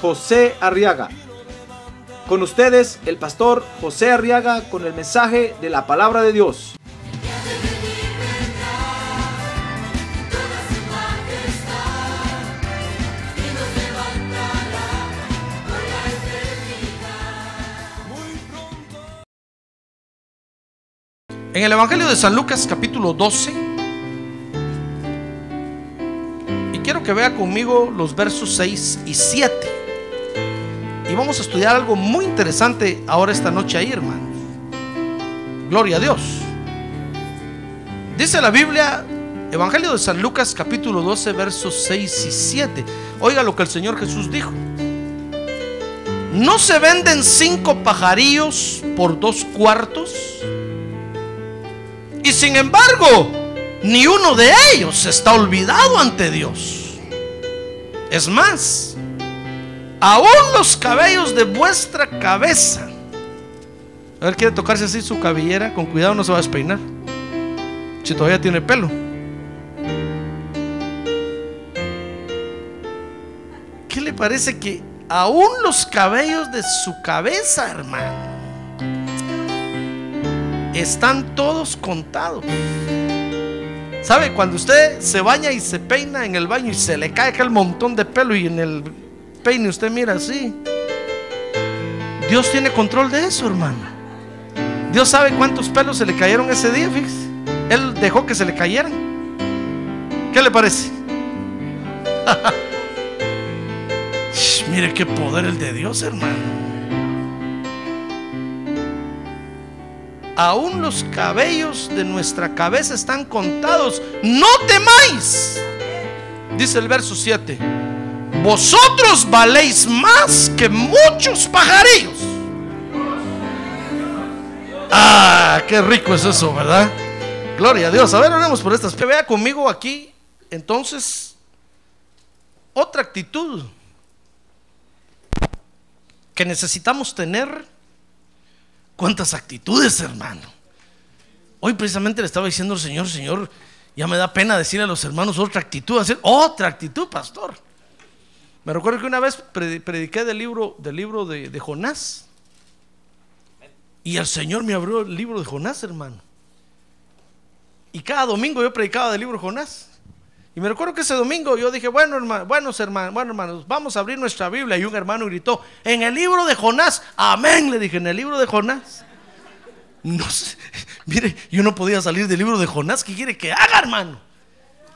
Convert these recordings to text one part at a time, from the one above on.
José Arriaga. Con ustedes, el pastor José Arriaga con el mensaje de la palabra de Dios. En el Evangelio de San Lucas capítulo 12, y quiero que vea conmigo los versos 6 y 7. Y vamos a estudiar algo muy interesante ahora esta noche ahí, hermanos. Gloria a Dios. Dice la Biblia, Evangelio de San Lucas capítulo 12, versos 6 y 7. Oiga lo que el Señor Jesús dijo. ¿No se venden cinco pajarillos por dos cuartos? Y sin embargo, ni uno de ellos está olvidado ante Dios. Es más, aún los cabellos de vuestra cabeza. A ver, quiere tocarse así su cabellera, con cuidado no se va a despeinar. Si todavía tiene pelo. ¿Qué le parece que aún los cabellos de su cabeza, hermano? están todos contados. ¿Sabe? Cuando usted se baña y se peina en el baño y se le cae aquel montón de pelo y en el peine usted mira así. Dios tiene control de eso, hermano. Dios sabe cuántos pelos se le cayeron ese día, fíjese. Él dejó que se le cayeran. ¿Qué le parece? mire qué poder el de Dios, hermano. aún los cabellos de nuestra cabeza están contados. No temáis, dice el verso 7. Vosotros valéis más que muchos pajarillos. Ah, qué rico es eso, ¿verdad? Gloria a Dios. A ver, oremos por estas. Vea conmigo aquí, entonces, otra actitud que necesitamos tener ¿Cuántas actitudes, hermano? Hoy precisamente le estaba diciendo al Señor, Señor, ya me da pena decirle a los hermanos otra actitud, hacer otra actitud, pastor. Me recuerdo que una vez prediqué del libro, del libro de, Jonás. Y el Señor me abrió el libro de Jonás, hermano. Y cada domingo yo predicaba del libro de Jonás. Y me recuerdo que ese domingo yo dije, bueno, hermano, buenos hermanos, bueno, hermanos, vamos a abrir nuestra Biblia. Y un hermano gritó, en el libro de Jonás, amén, le dije, en el libro de Jonás. No sé, mire, yo no podía salir del libro de Jonás. ¿Qué quiere que haga, hermano?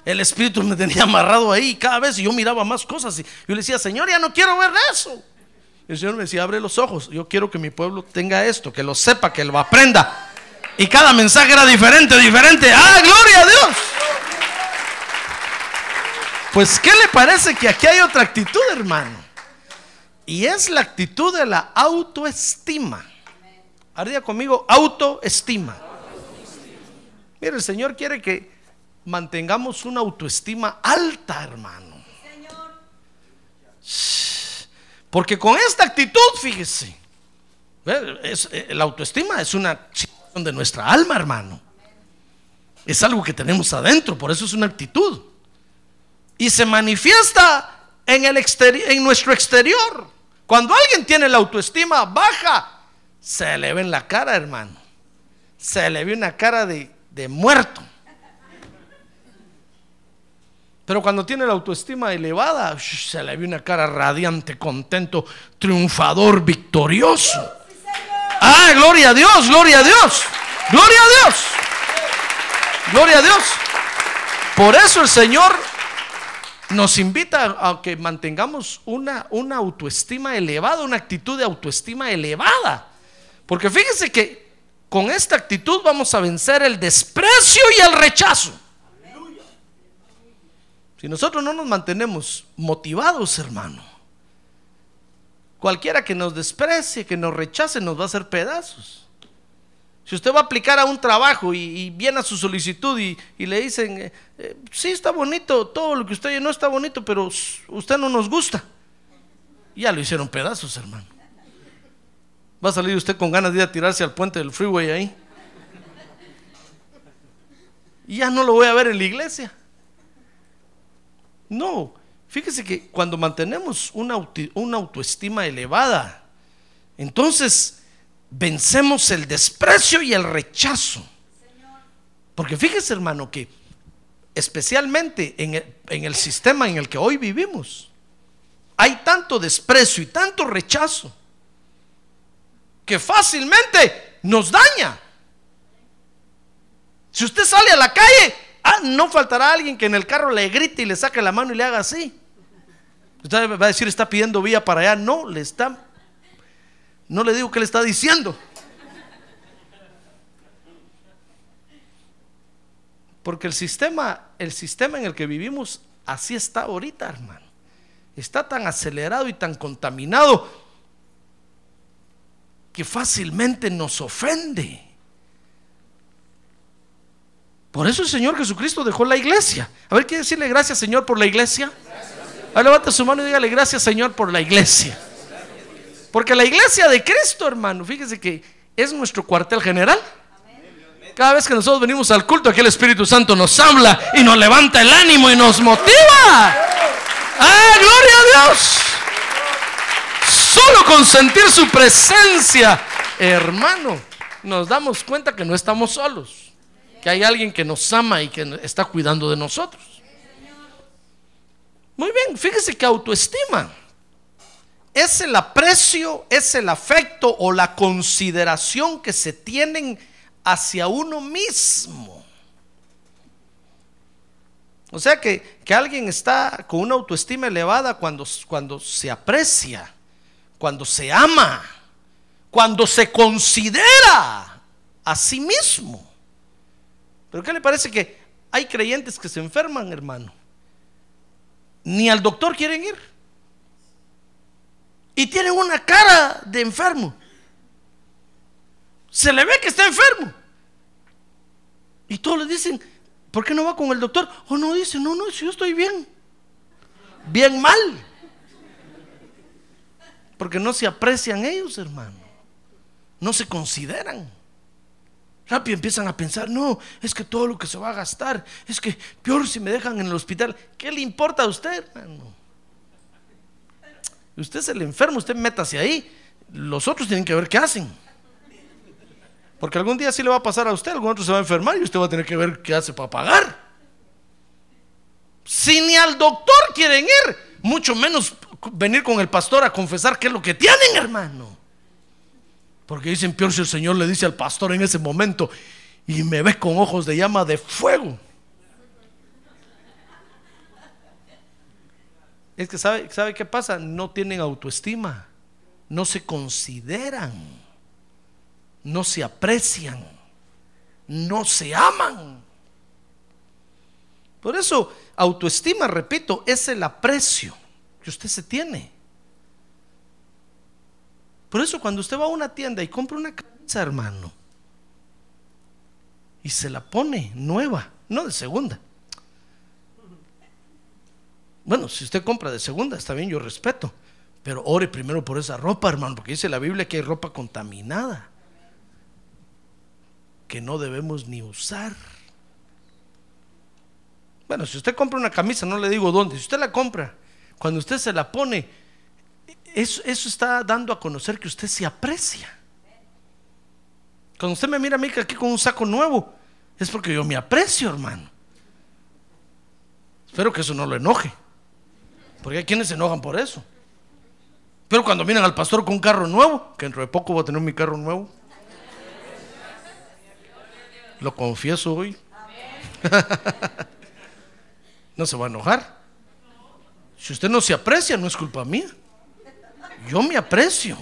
El espíritu me tenía amarrado ahí cada vez yo miraba más cosas. Y yo le decía, Señor, ya no quiero ver eso. Y el Señor me decía, abre los ojos. Yo quiero que mi pueblo tenga esto, que lo sepa, que lo aprenda. Y cada mensaje era diferente, diferente. ¡Ah, gloria a Dios! Pues, ¿qué le parece que aquí hay otra actitud, hermano? Y es la actitud de la autoestima. Arriba conmigo, autoestima. Mire, el Señor quiere que mantengamos una autoestima alta, hermano. Porque con esta actitud, fíjese, eh, la autoestima es una situación de nuestra alma, hermano. Es algo que tenemos adentro, por eso es una actitud y se manifiesta en, el en nuestro exterior. Cuando alguien tiene la autoestima baja, se le ve en la cara, hermano. Se le ve una cara de, de muerto. Pero cuando tiene la autoestima elevada, se le ve una cara radiante, contento, triunfador, victorioso. Ah, gloria a Dios, gloria a Dios, gloria a Dios, gloria a Dios. Por eso el Señor nos invita a que mantengamos una, una autoestima elevada, una actitud de autoestima elevada. Porque fíjense que con esta actitud vamos a vencer el desprecio y el rechazo. Si nosotros no nos mantenemos motivados, hermano, Cualquiera que nos desprecie, que nos rechace, nos va a hacer pedazos. Si usted va a aplicar a un trabajo y, viene a su solicitud y, le dicen, eh, eh, sí está bonito, todo lo que usted llenó está bonito, pero usted no nos gusta. Ya lo hicieron pedazos, hermano. Va a salir usted con ganas de ir a tirarse al puente del freeway ahí. Y ya no lo voy a ver en la iglesia. No, fíjese que cuando mantenemos una, una autoestima elevada, entonces vencemos el desprecio y el rechazo. Porque fíjese hermano que especialmente en el, en el, sistema en el que hoy vivimos, hay tanto desprecio y tanto rechazo que fácilmente nos daña. Si usted sale a la calle, ah, no faltará alguien que en el carro le grite y le saque la mano y le haga así. Usted va a decir, está pidiendo vía para allá. No, le está no le digo qué le está diciendo. Porque el sistema, el sistema en el que vivimos, así está ahorita, hermano. Está tan acelerado y tan contaminado que fácilmente nos ofende. Por eso el Señor Jesucristo dejó la iglesia. A ver, ¿quiere decirle gracias, Señor, por la iglesia? A levanta su mano y dígale gracias, Señor, por la iglesia. Porque la iglesia de Cristo, hermano, fíjese que es nuestro cuartel general. Cada vez que nosotros venimos al culto, aquí el Espíritu Santo nos habla y nos levanta el ánimo y nos motiva. ¡Ah, gloria a Dios! Solo con sentir su presencia, hermano, nos damos cuenta que no estamos solos. Que hay alguien que nos ama y que está cuidando de nosotros. Muy bien, fíjese que autoestima es el aprecio, es el afecto o la consideración que se tienen hacia uno mismo. O sea que, alguien está con una autoestima elevada cuando, cuando se aprecia, cuando se ama, cuando se considera a sí mismo. Pero ¿qué le parece que hay creyentes que se enferman, hermano? Ni al doctor quieren ir y tienen una cara de enfermo. Se le ve que está enfermo. Y todos le dicen, ¿por qué no va con el doctor? O no dice, no, no, si yo estoy bien. Bien mal. Porque no se aprecian ellos, hermano. No se consideran. Rápido empiezan a pensar, no, es que todo lo que se va a gastar, es que peor si me dejan en el hospital. ¿Qué le importa a usted, hermano? Usted es el enfermo, usted métase ahí. Los otros tienen que ver qué hacen. Porque algún día sí le va a pasar a usted, algún otro se va a enfermar y usted va a tener que ver qué hace para pagar. Si ni al doctor quieren ir, mucho menos venir con el pastor a confesar qué es lo que tienen, hermano. Porque dicen, peor si el Señor le dice al pastor en ese momento y me ve con ojos de llama de fuego. Es que sabe, ¿sabe qué pasa? No tienen autoestima, no se consideran, no se aprecian, no se aman. Por eso, autoestima, repito, es el aprecio que usted se tiene. Por eso cuando usted va a una tienda y compra una camisa, hermano, y se la pone nueva, no de segunda, bueno, si usted compra de segunda, está bien, yo respeto. Pero ore primero por esa ropa, hermano, porque dice la Biblia que hay ropa contaminada que no debemos ni usar. Bueno, si usted compra una camisa, no le digo dónde, si usted la compra, cuando usted se la pone, eso, eso está dando a conocer que usted se aprecia. Cuando usted me mira a mí aquí con un saco nuevo, es porque yo me aprecio, hermano. Espero que eso no lo enoje. Porque hay quienes se enojan por eso. Pero cuando miran al pastor con un carro nuevo, que dentro de poco voy a tener mi carro nuevo. Lo confieso hoy. no se va a enojar. Si usted no se aprecia, no es culpa mía. Yo me aprecio.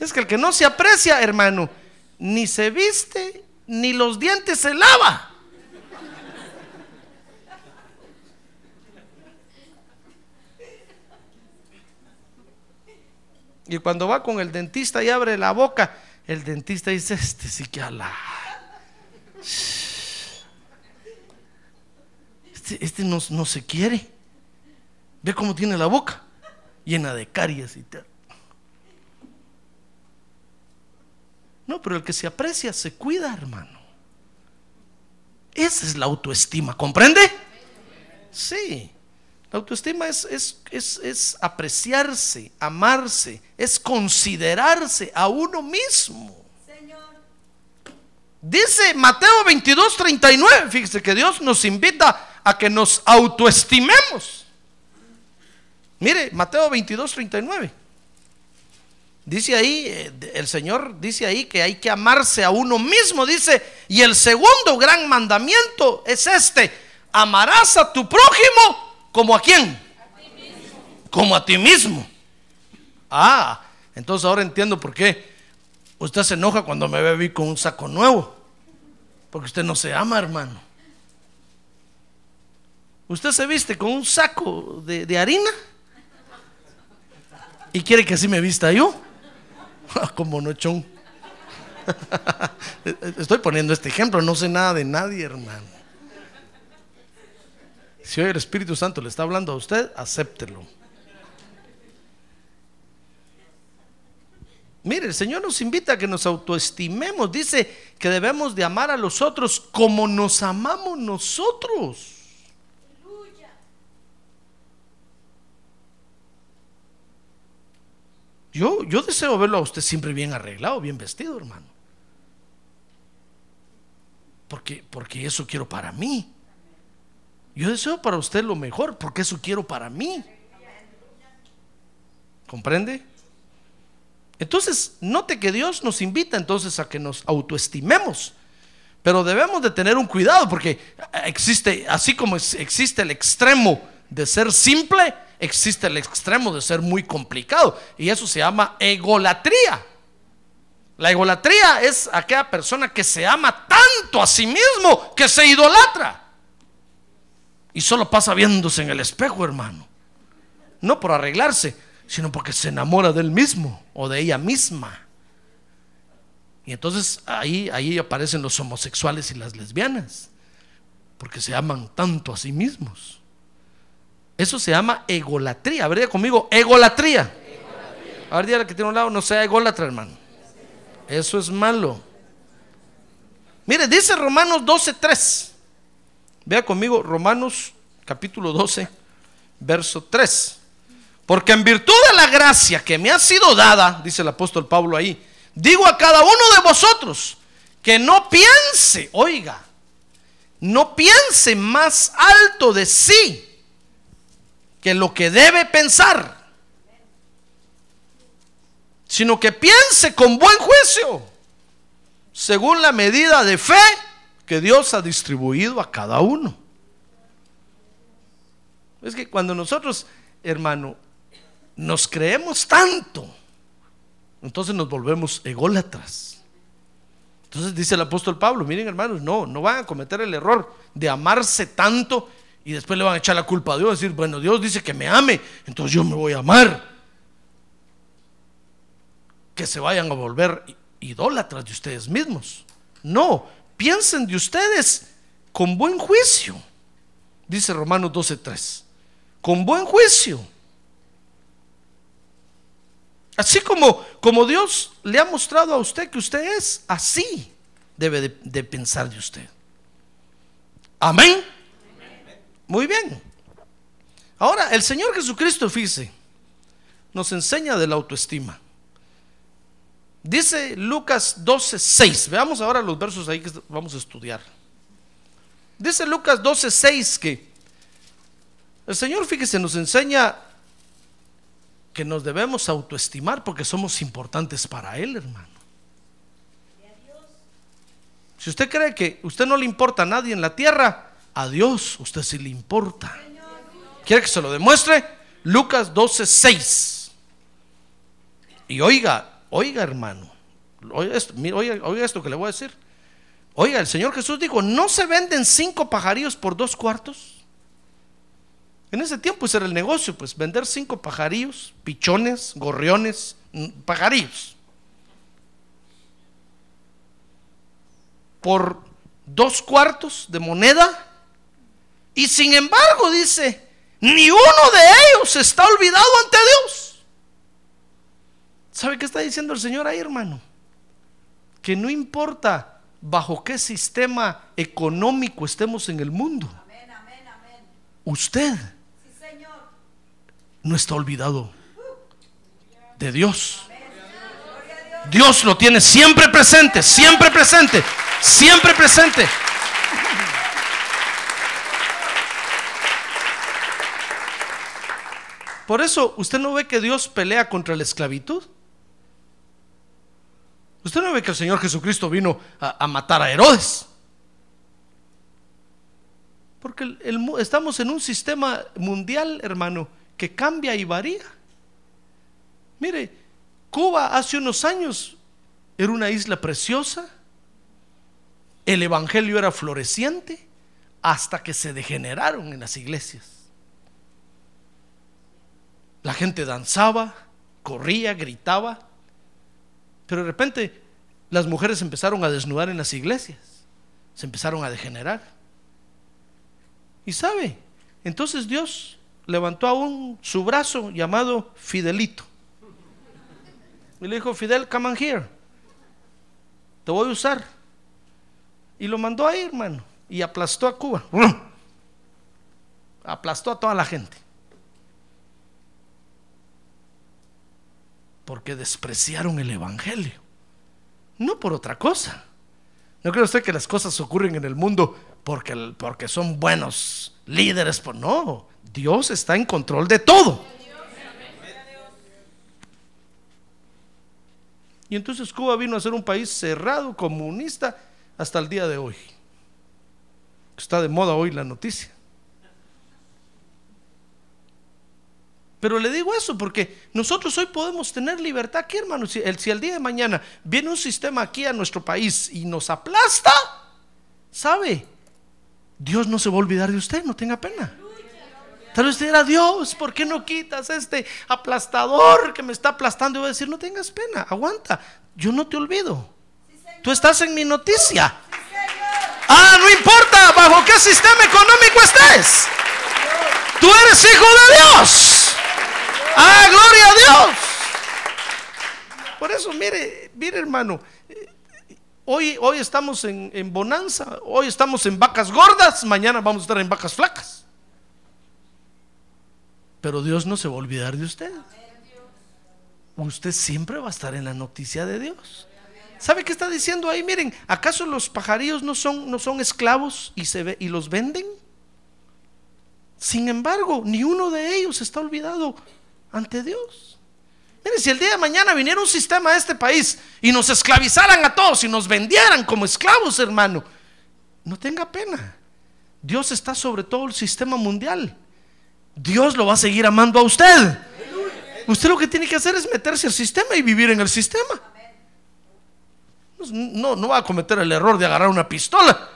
Es que el que no se aprecia, hermano, ni se viste, ni los dientes se lava. Y cuando va con el dentista y abre la boca, el dentista dice, este sí que ala. Este, este no, no se quiere. Ve cómo tiene la boca, llena de caries y tal. No, pero el que se aprecia se cuida, hermano. Esa es la autoestima, ¿comprende? Sí. La autoestima es, es, es, es apreciarse, amarse, es considerarse a uno mismo. Dice Mateo 22, 39, fíjese que Dios nos invita a que nos autoestimemos. Mire, Mateo 22, 39. Dice ahí, eh, el Señor dice ahí que hay que amarse a uno mismo. Dice, y el segundo gran mandamiento es este, amarás a tu prójimo como a quién. Como a ti mismo. Ah, entonces ahora entiendo por qué usted se enoja cuando me ve con un saco nuevo. Porque usted no se ama, hermano. Usted se viste con un saco de harina y quiere que así me vista yo. Como no chon. Estoy poniendo este ejemplo, no sé nada de nadie, hermano. Si hoy el Espíritu Santo le está hablando a usted, acéptelo. Mire, el Señor nos invita a que nos autoestimemos. Dice que debemos de amar a los otros como nos amamos nosotros. Yo, yo deseo verlo a usted siempre bien arreglado, bien vestido, hermano. Porque, porque eso quiero para mí. Yo deseo para usted lo mejor, porque eso quiero para mí. ¿Comprende? Entonces, note que Dios nos invita entonces a que nos autoestimemos. Pero debemos de tener un cuidado porque existe, así como existe el extremo de ser simple, existe el extremo de ser muy complicado y eso se llama egolatría. La egolatría es aquella persona que se ama tanto a sí mismo que se idolatra. Y solo pasa viéndose en el espejo, hermano. No por arreglarse, sino porque se enamora del mismo o de ella misma. Y entonces ahí, ahí aparecen los homosexuales y las lesbianas, porque se aman tanto a sí mismos. Eso se llama egolatría. A ver, conmigo, egolatría. A ver, dígale que tiene un lado, no sea ególatra, hermano. Eso es malo. Mire, dice Romanos 12:3. Vea conmigo, Romanos capítulo 12, verso 3. Porque en virtud de la gracia que me ha sido dada, dice el apóstol Pablo ahí, digo a cada uno de vosotros que no piense, oiga, no piense más alto de sí que lo que debe pensar, sino que piense con buen juicio, según la medida de fe que Dios ha distribuido a cada uno. Es que cuando nosotros, hermano, nos creemos tanto, entonces nos volvemos ególatras. Entonces dice el apóstol Pablo, miren hermanos, no, no van a cometer el error de amarse tanto y después le van a echar la culpa a Dios, decir, bueno, Dios dice que me ame, entonces yo me voy a amar. Que se vayan a volver idólatras de ustedes mismos. No, piensen de ustedes con buen juicio. Dice Romanos 12:3. Con buen juicio. Así como, como Dios le ha mostrado a usted que usted es, así debe de, de pensar de usted. Amén. Muy bien. Ahora, el Señor Jesucristo, fíjese, nos enseña de la autoestima. Dice Lucas 12, 6. Veamos ahora los versos ahí que vamos a estudiar. Dice Lucas 12, 6 que el Señor, fíjese, nos enseña que nos debemos autoestimar porque somos importantes para Él, hermano. Si usted cree que usted no le importa a nadie en la tierra, a Dios usted sí le importa. ¿Quiere que se lo demuestre? Lucas 12, 6. Y oiga, oiga hermano, oiga esto, oiga, esto que le voy a decir. Oiga, el Señor Jesús dijo, ¿no se venden cinco pajarillos por dos cuartos? En ese tiempo ese era el negocio, pues vender cinco pajarillos, pichones, gorriones, pajarillos. Por dos cuartos de moneda. Y sin embargo, dice, ni uno de ellos está olvidado ante Dios. ¿Sabe qué está diciendo el Señor ahí, hermano? Que no importa bajo qué sistema económico estemos en el mundo. Usted no está olvidado de Dios. Dios lo tiene siempre presente, siempre presente, siempre presente. Por eso usted no ve que Dios pelea contra la esclavitud. Usted no ve que el Señor Jesucristo vino a, matar a Herodes. Porque estamos en un sistema mundial, hermano, que cambia y varía. Mire, Cuba hace unos años era una isla preciosa, el evangelio era floreciente, hasta que se degeneraron en las iglesias. La gente danzaba, corría, gritaba, pero de repente las mujeres empezaron a desnudar en las iglesias, se empezaron a degenerar. Y sabe, entonces Dios levantó aún su brazo llamado Fidelito. Y le dijo, Fidel, come on here. Te voy a usar. Y lo mandó ahí, hermano. Y aplastó a Cuba. Aplastó a toda la gente. Porque despreciaron el Evangelio. No por otra cosa. No cree usted que las cosas ocurren en el mundo porque, porque son buenos líderes. Pues no, Dios está en control de todo. Y entonces Cuba vino a ser un país cerrado, comunista, hasta el día de hoy. Está de moda hoy la noticia. Pero le digo eso porque nosotros hoy podemos tener libertad aquí, hermanos. Si el, si el día de mañana viene un sistema aquí a nuestro país y nos aplasta, ¿sabe? Dios no se va a olvidar de usted, no tenga pena. Tal vez usted dirá, Dios, ¿por qué no quitas este aplastador que me está aplastando? Y voy a decir, no tengas pena, aguanta, yo no te olvido. Tú estás en mi noticia. Ah, no importa bajo qué sistema económico estés. Tú eres hijo de Dios. Ah, gloria a Dios. Por eso, mire, mire hermano, eh, hoy, hoy estamos en, en bonanza, hoy estamos en vacas gordas, mañana vamos a estar en vacas flacas. Pero Dios no se va a olvidar de usted. Usted siempre va a estar en la noticia de Dios. ¿Sabe qué está diciendo ahí? Miren, ¿acaso los pajarillos no son, no son esclavos y, se ve, y los venden? Sin embargo, ni uno de ellos está olvidado ante Dios. Miren, si el día de mañana viniera un sistema a este país y nos esclavizaran a todos y nos vendieran como esclavos, hermano, no tenga pena. Dios está sobre todo el sistema mundial. Dios lo va a seguir amando a usted. Usted lo que tiene que hacer es meterse al sistema y vivir en el sistema. No, no va a cometer el error de agarrar una pistola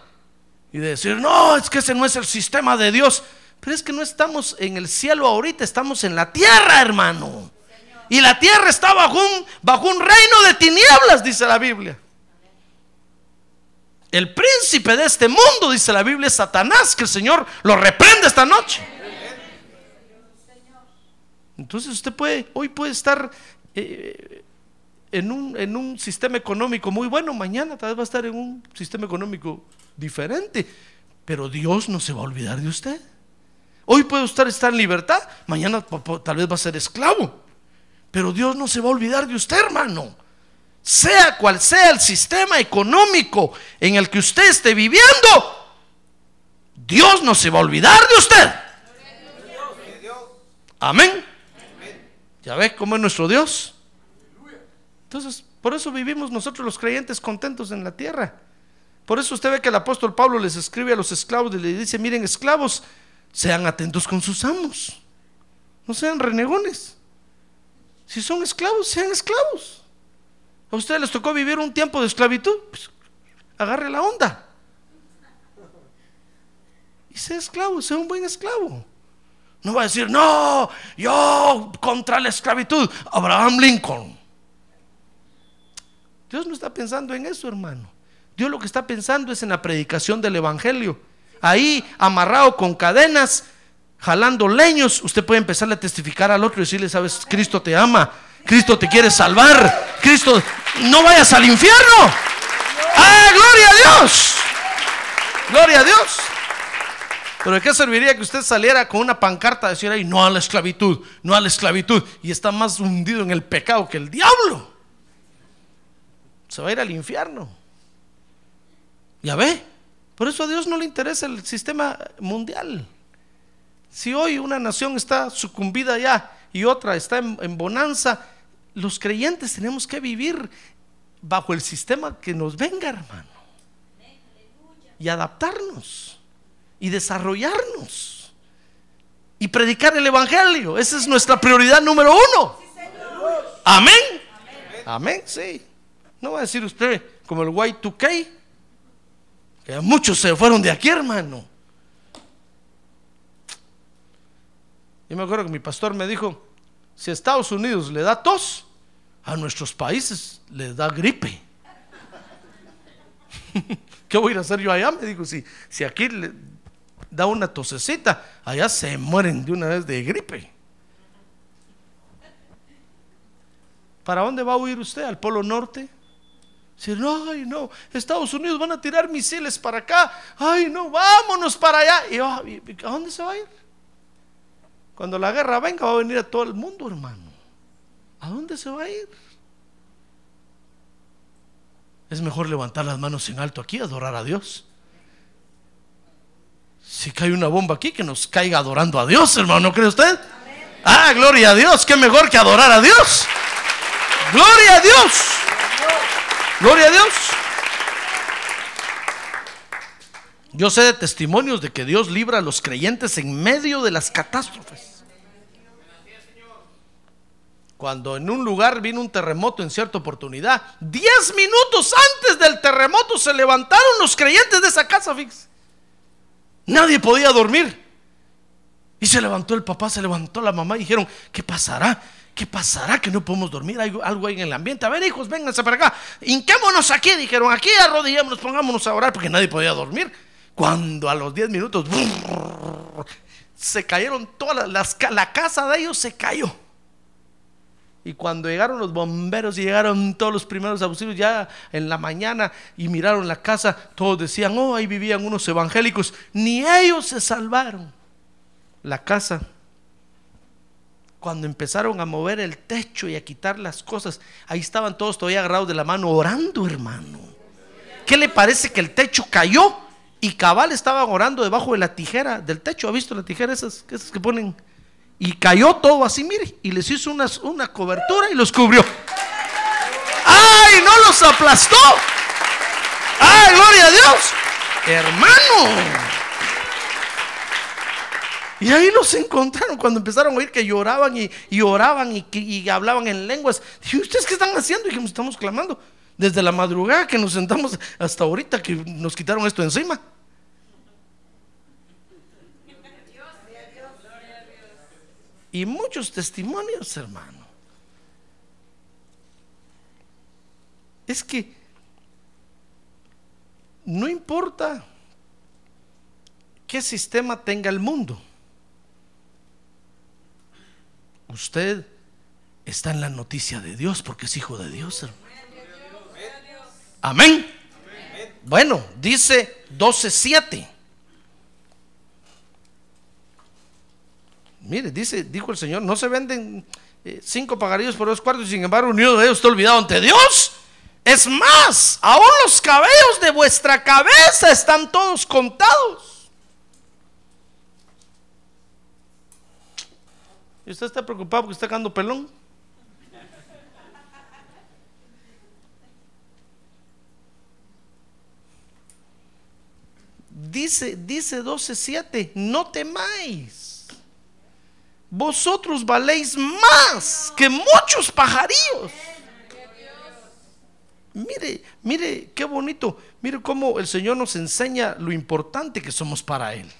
y de decir, no, es que ese no es el sistema de Dios. Pero es que no estamos en el cielo ahorita, estamos en la tierra, hermano. Y la tierra está bajo un, bajo un reino de tinieblas, dice la Biblia. El príncipe de este mundo, dice la Biblia, es Satanás, que el Señor lo reprende esta noche. Entonces usted puede, hoy puede estar eh, en, un, en un sistema económico muy bueno, mañana tal vez va a estar en un sistema económico diferente, pero Dios no se va a olvidar de usted. Hoy puede usted estar en libertad, mañana tal vez va a ser esclavo, pero Dios no se va a olvidar de usted, hermano. Sea cual sea el sistema económico en el que usted esté viviendo, Dios no se va a olvidar de usted. Amén. ¿Ya ves cómo es nuestro Dios? Entonces, por eso vivimos nosotros los creyentes contentos en la tierra. Por eso usted ve que el apóstol Pablo les escribe a los esclavos y les dice, miren esclavos, sean atentos con sus amos. No sean renegones. Si son esclavos, sean esclavos. A ustedes les tocó vivir un tiempo de esclavitud, pues agarre la onda. Y sea esclavo, sea un buen esclavo. No va a decir, no, yo contra la esclavitud, Abraham Lincoln. Dios no está pensando en eso, hermano. Dios lo que está pensando es en la predicación del Evangelio. Ahí, amarrado con cadenas, jalando leños, usted puede empezarle a testificar al otro y decirle, sabes, Cristo te ama, Cristo te quiere salvar, Cristo, no vayas al infierno. ¡Ah, gloria a Dios! Gloria a Dios. Pero ¿de qué serviría que usted saliera con una pancarta a decir ahí, no a la esclavitud, no a la esclavitud, y está más hundido en el pecado que el diablo? Se va a ir al infierno. Ya ve, por eso a Dios no le interesa el sistema mundial. Si hoy una nación está sucumbida ya y otra está en, en bonanza, los creyentes tenemos que vivir bajo el sistema que nos venga, hermano. Y adaptarnos y desarrollarnos y predicar el Evangelio. Esa es nuestra prioridad número uno. Amén. Amén, sí. No va a decir usted como el Y2K, que muchos se fueron de aquí, hermano. Yo me acuerdo que mi pastor me dijo, si Estados Unidos le da tos, a nuestros países les da gripe. ¿Qué voy a a hacer yo allá? Me dijo, si, si aquí le da una tosecita, allá se mueren de una vez de gripe. ¿Para dónde va a huir usted? ¿Al Polo Norte? No, ay no, Estados Unidos van a tirar misiles para acá. Ay no, vámonos para allá. Y, ah, y- ¿A dónde se va a ir? Cuando la guerra venga va a venir a todo el mundo, hermano. ¿A dónde se va a ir? Es mejor levantar las manos en alto aquí adorar a Dios. Si cae una bomba aquí, que nos caiga adorando a Dios, hermano, ¿no cree usted? Ah, gloria a Dios, qué mejor que adorar a Dios. Gloria a Dios. Gloria a Dios. Yo sé de testimonios de que Dios libra a los creyentes en medio de las catástrofes. Cuando en un lugar vino un terremoto en cierta oportunidad, 10 minutos antes del terremoto se levantaron los creyentes de esa casa, fíjese. Nadie podía dormir. Y se levantó el papá, se levantó la mamá y dijeron, ¿qué pasará? ¿Qué pasará que no podemos dormir? Hay algo hay en el ambiente. A ver, hijos, vénganse para acá. Hinquémonos aquí, dijeron, aquí arrodillémonos, pongámonos a orar porque nadie podía dormir. Cuando a los 10 minutos se cayeron todas las, la casa de ellos se cayó. Y cuando llegaron los bomberos y llegaron todos los primeros auxilios ya en la mañana y miraron la casa, todos decían, oh, ahí vivían unos evangélicos. Ni ellos se salvaron. La casa, cuando empezaron a mover el techo y a quitar las cosas, ahí estaban todos todavía agarrados de la mano orando, hermano. ¿Qué le parece que el techo cayó? Y cabal estaban orando debajo de la tijera del techo. ¿Ha visto la tijera esas, que ponen? Y cayó todo así, mire, y les hizo una cobertura y los cubrió. ¡Ay, no los aplastó! ¡Ay, gloria a Dios! Hermano. Y ahí los encontraron cuando empezaron a oír que lloraban y, y oraban y, hablaban en lenguas. Dije, ¿ustedes qué están haciendo? Y dijimos, estamos clamando. Desde la madrugada que nos sentamos hasta ahorita que nos quitaron esto encima. Y muchos testimonios, hermano. Es que no importa qué sistema tenga el mundo. Usted está en la noticia de Dios porque es hijo de Dios, hermano. Amén. Bueno, dice 12:7. Mire, dice, dijo el Señor, no se venden eh, cinco pagarillos por dos cuartos sin embargo unido de ellos está olvidado ante Dios. Es más, aún los cabellos de vuestra cabeza están todos contados. ¿Y usted está preocupado porque está quedando pelón? Dice, dice 12:7, no temáis. Vosotros valéis más que muchos pajarillos. Mire, mire, qué bonito. Mire cómo el Señor nos enseña lo importante que somos para Él.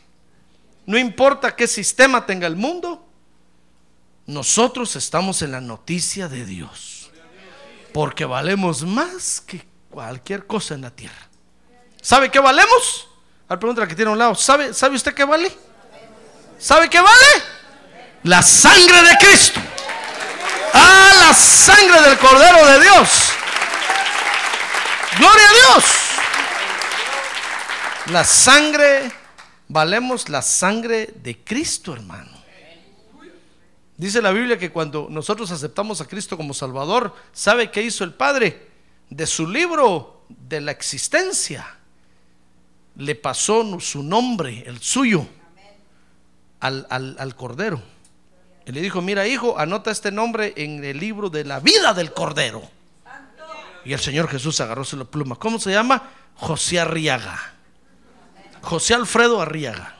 No importa qué sistema tenga el mundo, nosotros estamos en la noticia de Dios. Porque valemos más que cualquier cosa en la tierra. ¿Sabe qué valemos? Al pregunta que tiene a un lado, ¿sabe, ¿sabe usted qué vale? ¿Sabe qué vale? La sangre de Cristo. Ah, la sangre del Cordero de Dios. Gloria a Dios. La sangre, valemos la sangre de Cristo, hermano. Dice la Biblia que cuando nosotros aceptamos a Cristo como Salvador, ¿sabe qué hizo el Padre? De su libro de la existencia, le pasó su nombre, el suyo, al, al, al Cordero. Y le dijo, mira hijo, anota este nombre en el libro de la vida del Cordero. Y el Señor Jesús agarró la pluma. ¿Cómo se llama? José Arriaga. José Alfredo Arriaga.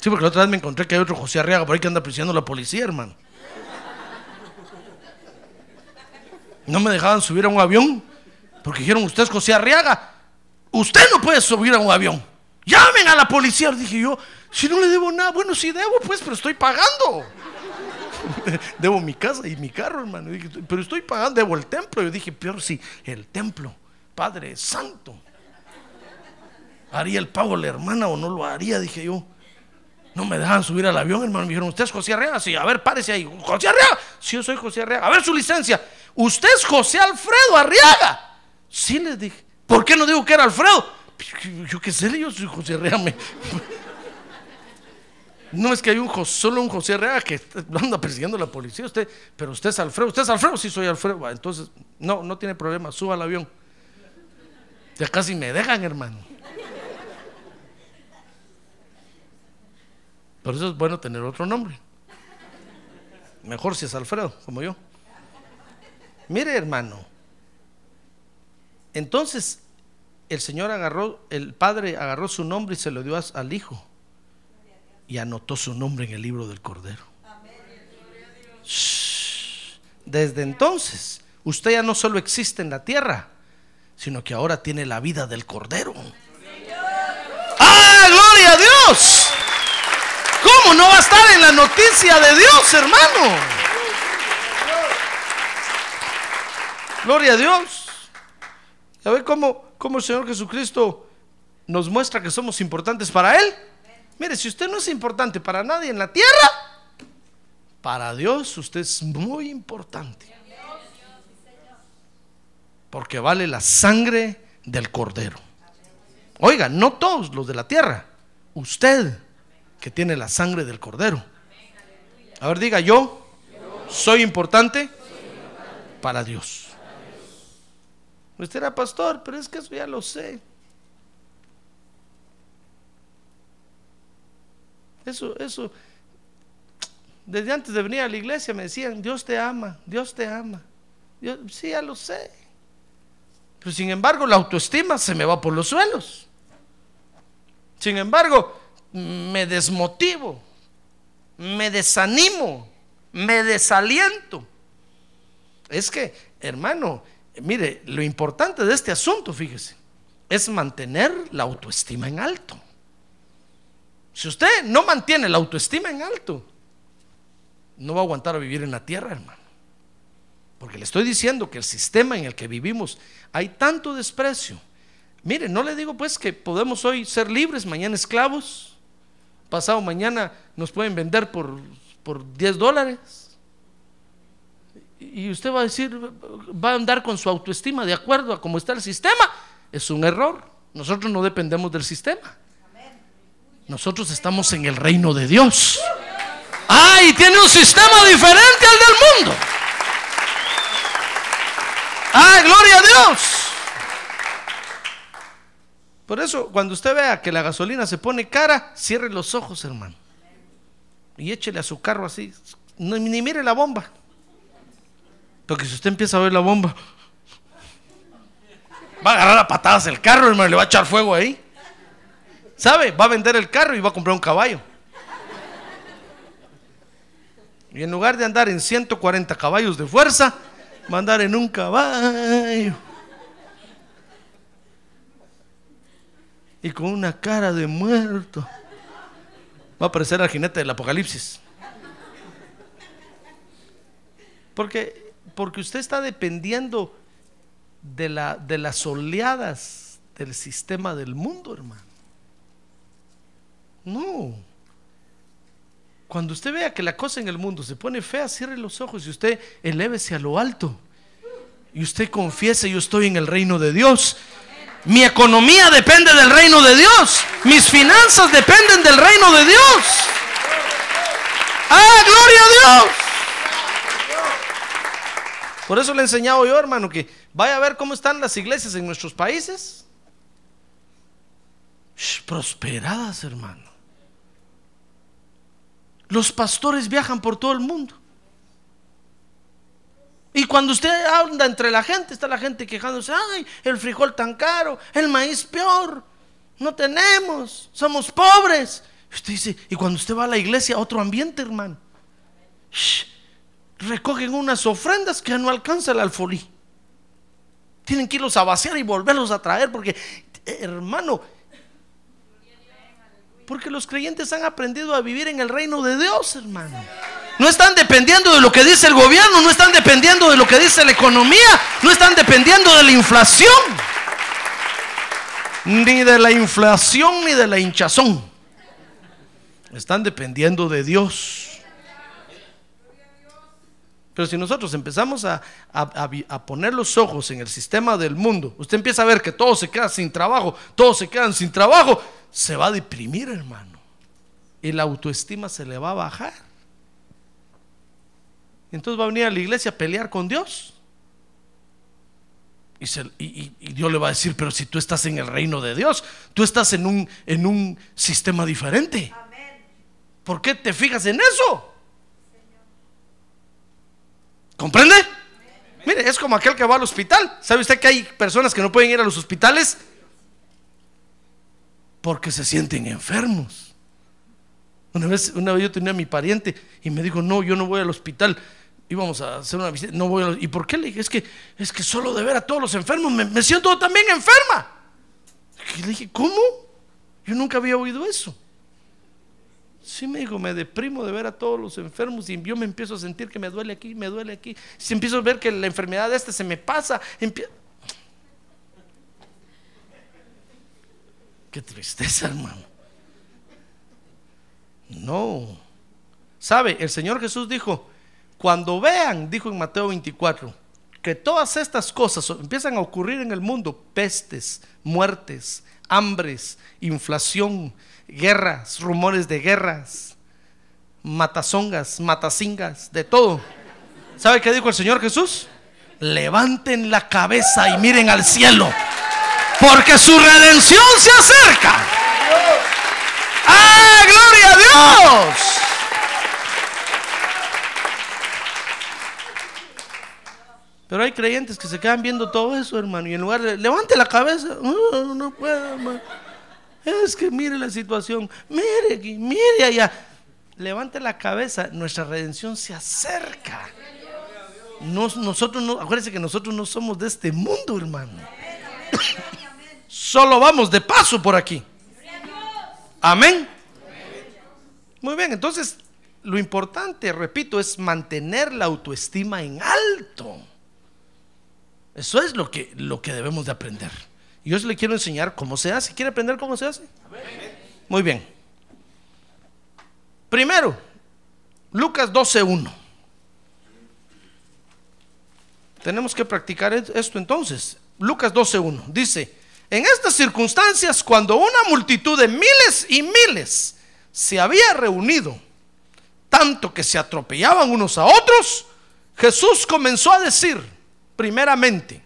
Sí, porque la otra vez me encontré que hay otro José Arriaga por ahí que anda persiguiendo la policía, hermano. No me dejaban subir a un avión porque dijeron, usted es José Arriaga. Usted no puede subir a un avión. Llamen a la policía. Dije yo, si no le debo nada, bueno, sí debo, pues, pero estoy pagando. debo mi casa y mi carro, hermano. Dije, pero estoy pagando, debo el templo. Yo dije, peor si el templo, Padre Santo. ¿Haría el pago la hermana o no lo haría? Dije yo. No me dejan subir al avión, hermano. Me dijeron, ¿usted es José Arriaga? Sí, a ver, párese ahí. ¿José Arriaga? Sí, yo soy José Arriaga. A ver su licencia. ¿Usted es José Alfredo Arriaga? Sí, les dije. ¿Por qué no digo que era Alfredo? Yo qué sé, yo soy José Arriaga. Me... No es que hay un solo un José Arriaga que anda persiguiendo a la policía. Usted, pero usted es Alfredo. ¿Usted es Alfredo? Sí, soy Alfredo. Entonces, no, no tiene problema. Suba al avión. Ya casi me dejan, hermano. Por eso es bueno tener otro nombre. Mejor si es Alfredo, como yo. Mire, hermano. Entonces, el Señor agarró, el Padre agarró su nombre y se lo dio al Hijo. Y anotó su nombre en el libro del Cordero. Desde entonces, usted ya no solo existe en la tierra, sino que ahora tiene la vida del Cordero. ¡Ah, gloria a Dios! ¿Cómo no va a estar en la noticia de Dios, hermano? Gloria a Dios. ¿Ya ve cómo, cómo el Señor Jesucristo nos muestra que somos importantes para Él? Mire, si usted no es importante para nadie en la tierra, para Dios usted es muy importante. Porque vale la sangre del cordero. Oiga, no todos los de la tierra, usted que tiene la sangre del cordero. A ver, diga yo, soy importante para Dios. Usted era pastor, pero es que eso ya lo sé. Eso, eso, desde antes de venir a la iglesia me decían, Dios te ama, Dios te ama. Yo, sí, ya lo sé. Pero sin embargo, la autoestima se me va por los suelos. Sin embargo, me desmotivo, me desanimo, me desaliento. Es que, hermano, mire, lo importante de este asunto, fíjese, es mantener la autoestima en alto. Si usted no mantiene la autoestima en alto, no va a aguantar a vivir en la tierra, hermano. Porque le estoy diciendo que el sistema en el que vivimos hay tanto desprecio. Mire, no le digo pues que podemos hoy ser libres, mañana esclavos, pasado mañana nos pueden vender por, por 10 dólares. Y usted va a decir, va a andar con su autoestima de acuerdo a cómo está el sistema. Es un error. Nosotros no dependemos del sistema. Nosotros estamos en el reino de Dios. Ah, y tiene un sistema diferente al del mundo. Ah, gloria a Dios. Por eso, cuando usted vea que la gasolina se pone cara, cierre los ojos, hermano. Y échele a su carro así. ni mire la bomba. Porque si usted empieza a ver la bomba, va a agarrar a patadas el carro, hermano, le va a echar fuego ahí. ¿Sabe? Va a vender el carro y va a comprar un caballo. Y en lugar de andar en 140 caballos de fuerza, va a andar en un caballo. Y con una cara de muerto. Va a parecer al jinete del apocalipsis. Porque porque usted está dependiendo de, la, de las oleadas del sistema del mundo, hermano. No. Cuando usted vea que la cosa en el mundo se pone fea, cierre los ojos y usted elévese a lo alto. Y usted confiese, yo estoy en el reino de Dios. Mi economía depende del reino de Dios. Mis finanzas dependen del reino de Dios. ¡Ah, gloria a Dios! Por eso le he enseñado yo, hermano, que vaya a ver cómo están las iglesias en nuestros países. Prosperadas, hermano. Los pastores viajan por todo el mundo. Y cuando usted anda entre la gente, está la gente quejándose, ay, el frijol tan caro, el maíz peor, no tenemos, somos pobres. Usted dice, y cuando usted va a la iglesia, otro ambiente, hermano. Recogen unas ofrendas que no alcanza el alfolí. Tienen que irlos a vaciar y volverlos a traer porque, hermano, porque los creyentes han aprendido a vivir en el reino de Dios, hermano. No están dependiendo de lo que dice el gobierno, no están dependiendo de lo que dice la economía, no están dependiendo de la inflación. Ni de la inflación ni de la hinchazón. Están dependiendo de Dios. Pero si nosotros empezamos a, poner los ojos en el sistema del mundo, usted empieza a ver que todos se quedan sin trabajo, todos se quedan sin trabajo, se va a deprimir, hermano. Y la autoestima se le va a bajar. Entonces va a venir a la iglesia a pelear con Dios. Y, se, y, y, Dios le va a decir, pero si tú estás en el reino de Dios, tú estás en un, en un sistema diferente. Amén. ¿Por qué te fijas en eso? ¿Comprende? Amén. Mire, es como aquel que va al hospital. ¿Sabe usted que hay personas que no pueden ir a los hospitales porque se sienten enfermos? Una vez, una vez yo tenía a mi pariente y me dijo, no, yo no voy al hospital íbamos a hacer una visita, no voy ¿y por qué le dije? Es que, es que solo de ver a todos los enfermos me, siento también enferma. Y le dije, ¿cómo? Yo nunca había oído eso. Sí, me dijo, me deprimo de ver a todos los enfermos y yo me empiezo a sentir que me duele aquí, me duele aquí. Si empiezo a ver que la enfermedad de este se me pasa, Qué tristeza, hermano. No. ¿Sabe? El Señor Jesús dijo, cuando vean, dijo en Mateo 24, que todas estas cosas empiezan a ocurrir en el mundo, pestes, muertes, hambres, inflación, guerras, rumores de guerras, matazongas, matacingas, de todo. ¿Sabe qué dijo el Señor Jesús? Levanten la cabeza y miren al cielo, porque su redención se acerca. ¡Ah, gloria a Dios! Pero hay creyentes que se quedan viendo todo eso, hermano, y en lugar de levante la cabeza, no puedo, hermano. Es que mire la situación, mire aquí, mire allá. Levante la cabeza, nuestra redención se acerca. nosotros no, acuérdense que nosotros no somos de este mundo, hermano. Solo vamos de paso por aquí. Amén. Muy bien, entonces lo importante, repito, es mantener la autoestima en alto. Eso es lo que, lo que debemos de aprender. Yo le quiero enseñar cómo se hace. ¿Quiere aprender cómo se hace? Muy bien. Primero, Lucas 12.1. Tenemos que practicar esto entonces. Lucas 12.1 dice, en estas circunstancias, cuando una multitud de miles y miles se había reunido, tanto que se atropellaban unos a otros, Jesús comenzó a decir, primeramente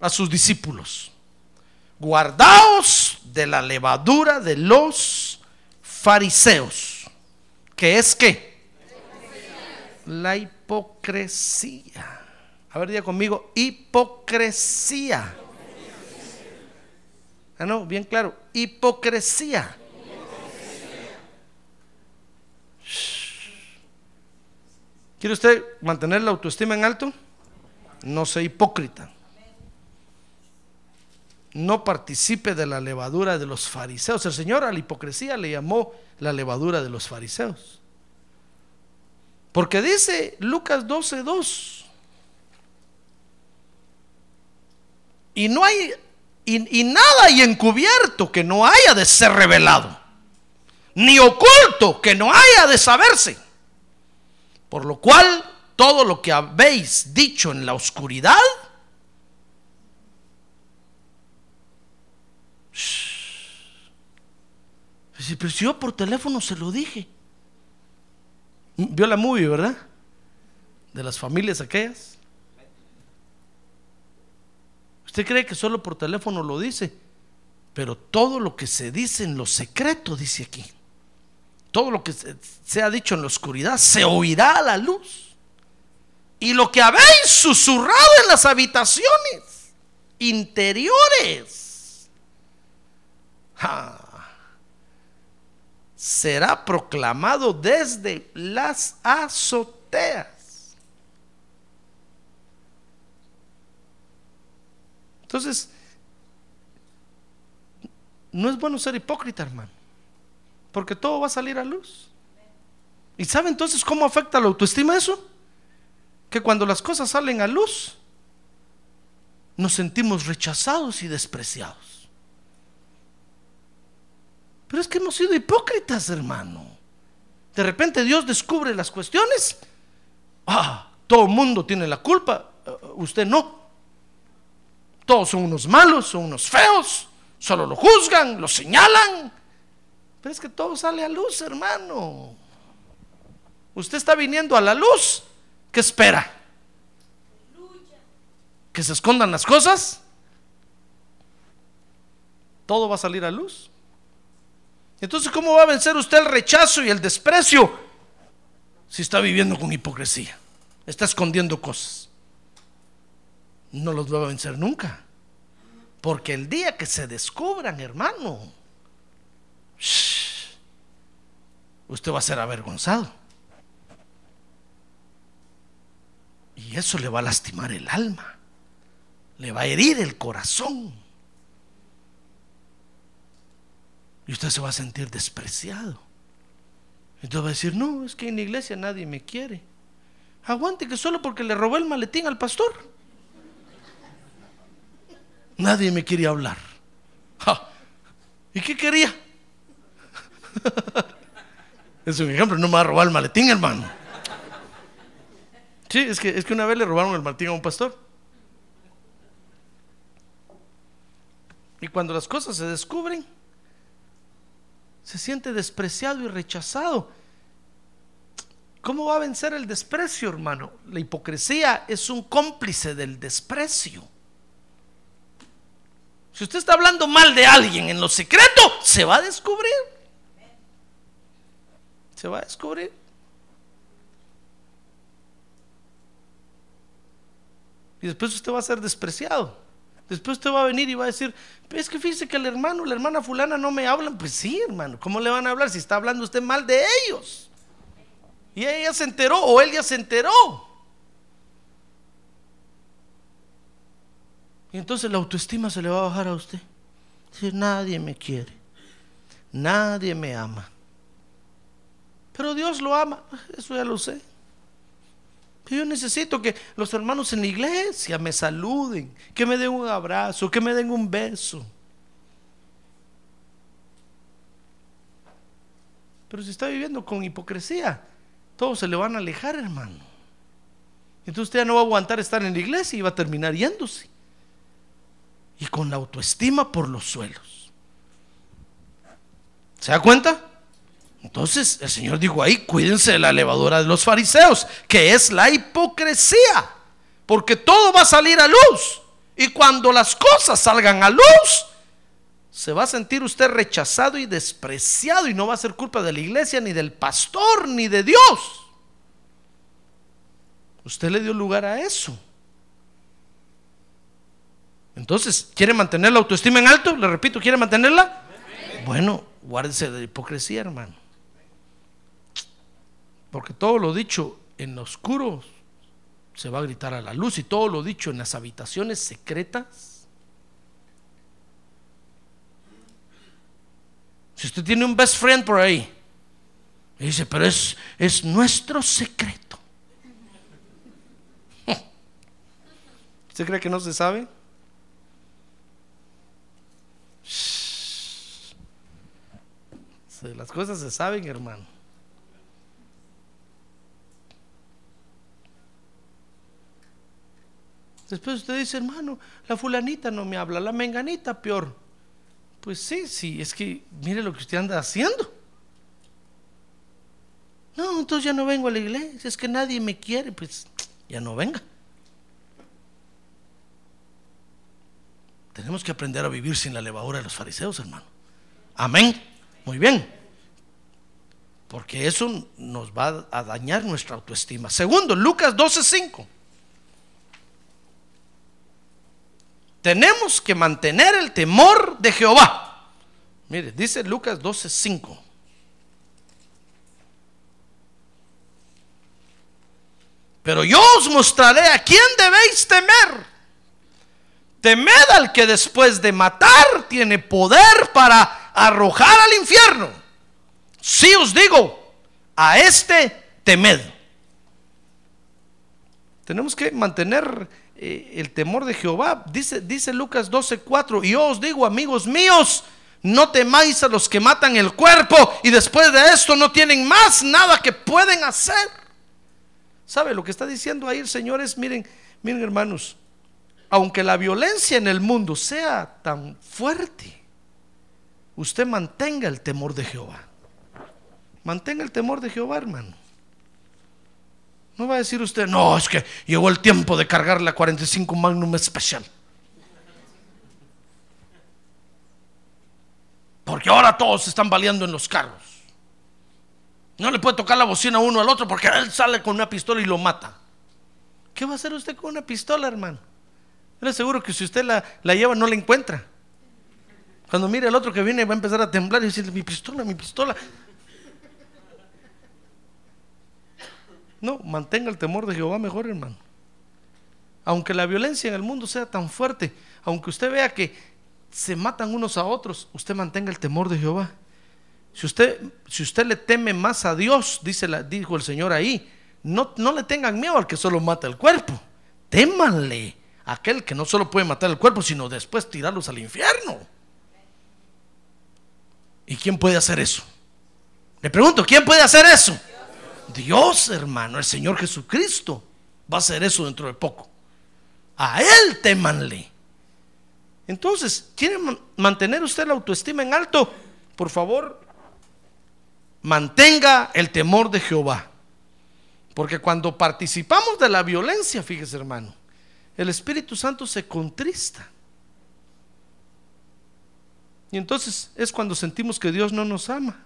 a sus discípulos, guardaos de la levadura de los fariseos, que es que la hipocresía. A ver, diga conmigo, hipocresía. Ah, no, bien claro, hipocresía. ¿Quiere usted mantener la autoestima en alto? no sea hipócrita. No participe de la levadura de los fariseos. El Señor a la hipocresía le llamó la levadura de los fariseos. Porque dice Lucas 12:2. Y no hay y, y, nada hay encubierto que no haya de ser revelado, ni oculto que no haya de saberse. Por lo cual todo lo que habéis dicho en la oscuridad, pero si yo por teléfono se lo dije. Vio la movie, ¿verdad? De las familias aquellas. Usted cree que solo por teléfono lo dice, pero todo lo que se dice en lo secreto, dice aquí, todo lo que se ha dicho en la oscuridad, se oirá a la luz. Y lo que habéis susurrado en las habitaciones interiores, ja, será proclamado desde las azoteas. Entonces, no es bueno ser hipócrita, hermano, porque todo va a salir a luz. ¿Y sabe entonces cómo afecta la autoestima eso? Que cuando las cosas salen a luz, nos sentimos rechazados y despreciados. Pero es que hemos sido hipócritas, hermano. De repente Dios descubre las cuestiones. Ah, todo el mundo tiene la culpa, uh, usted no. Todos son unos malos, son unos feos, solo lo juzgan, lo señalan. Pero es que todo sale a luz, hermano. Usted está viniendo a la luz. ¿Qué espera? ¿Que se escondan las cosas? Todo va a salir a luz. Entonces, ¿cómo va a vencer usted el rechazo y el desprecio si está viviendo con hipocresía? Está escondiendo cosas. No los va a vencer nunca. Porque el día que se descubran, hermano, usted va a ser avergonzado. Y eso le va a lastimar el alma. Le va a herir el corazón. Y usted se va a sentir despreciado. Entonces va a decir, no, es que en la iglesia nadie me quiere. Aguante que solo porque le robé el maletín al pastor. Nadie me quería hablar. ¿Y qué quería? es un ejemplo, no me va a robar el maletín, hermano. Sí, es que, es que una vez le robaron el maletín a un pastor. Y cuando las cosas se descubren, se siente despreciado y rechazado. ¿Cómo va a vencer el desprecio, hermano? La hipocresía es un cómplice del desprecio. Si usted está hablando mal de alguien en lo secreto, se va a descubrir. Se va a descubrir. Y después usted va a ser despreciado. Después usted va a venir y va a decir, es que fíjese que el hermano, la hermana fulana no me hablan. Pues sí, hermano, ¿cómo le van a hablar si está hablando usted mal de ellos? Y ella se enteró o él ya se enteró. Y entonces la autoestima se le va a bajar a usted. Decir, nadie me quiere, nadie me ama. Pero Dios lo ama, eso ya lo sé. Yo necesito que los hermanos en la iglesia me saluden, que me den un abrazo, que me den un beso. Pero si está viviendo con hipocresía, todos se le van a alejar, hermano. Entonces usted ya no va a aguantar estar en la iglesia y va a terminar yéndose. Y con la autoestima por los suelos. ¿Se da cuenta? Entonces el Señor dijo ahí, cuídense de la levadura de los fariseos, que es la hipocresía, porque todo va a salir a luz. Y cuando las cosas salgan a luz, se va a sentir usted rechazado y despreciado y no va a ser culpa de la iglesia, ni del pastor, ni de Dios. Usted le dio lugar a eso. Entonces, ¿quiere mantener la autoestima en alto? Le repito, ¿quiere mantenerla? Bueno, guárdese de la hipocresía, hermano. Porque todo lo dicho en lo oscuro se va a gritar a la luz y todo lo dicho en las habitaciones secretas. Si usted tiene un best friend por ahí, y dice, pero es, es nuestro secreto. ¿Usted cree que no se sabe? Las cosas se saben, hermano. Después usted dice, hermano, la fulanita no me habla, la menganita peor. Pues sí, sí, es que mire lo que usted anda haciendo. No, entonces ya no vengo a la iglesia, es que nadie me quiere, pues ya no venga. Tenemos que aprender a vivir sin la levadura de los fariseos, hermano. Amén. Muy bien. Porque eso nos va a dañar nuestra autoestima. Segundo, Lucas 12:5. Tenemos que mantener el temor de Jehová. Mire, dice Lucas 12:5. Pero yo os mostraré a quién debéis temer. Temed al que después de matar tiene poder para arrojar al infierno. Si os digo, a este temed. Tenemos que mantener eh, el temor de Jehová. Dice, dice Lucas 12:4. Y yo os digo, amigos míos, no temáis a los que matan el cuerpo y después de esto no tienen más nada que pueden hacer. ¿Sabe lo que está diciendo ahí el Señor? Es, miren, miren hermanos, aunque la violencia en el mundo sea tan fuerte, usted mantenga el temor de Jehová. Mantenga el temor de Jehová, hermano. No va a decir usted, no, es que llegó el tiempo de cargar la 45 Magnum especial. Porque ahora todos se están baleando en los carros. No le puede tocar la bocina uno al otro porque él sale con una pistola y lo mata. ¿Qué va a hacer usted con una pistola, hermano? Yo le aseguro que si usted la, la lleva no la encuentra. Cuando mire al otro que viene va a empezar a temblar y decirle, mi pistola, mi pistola. No, mantenga el temor de Jehová mejor, hermano. Aunque la violencia en el mundo sea tan fuerte, aunque usted vea que se matan unos a otros, usted mantenga el temor de Jehová. Si usted, si usted le teme más a Dios, dice la, dijo el Señor ahí, no, no le tengan miedo al que solo mata el cuerpo. Témanle a aquel que no solo puede matar el cuerpo, sino después tirarlos al infierno. ¿Y quién puede hacer eso? Le pregunto, ¿quién puede hacer eso? Dios, hermano, el Señor Jesucristo va a hacer eso dentro de poco. A Él témanle. Entonces, ¿quiere man- mantener usted la autoestima en alto? Por favor, mantenga el temor de Jehová. Porque cuando participamos de la violencia, fíjese hermano, el Espíritu Santo se contrista. Y entonces es cuando sentimos que Dios no nos ama.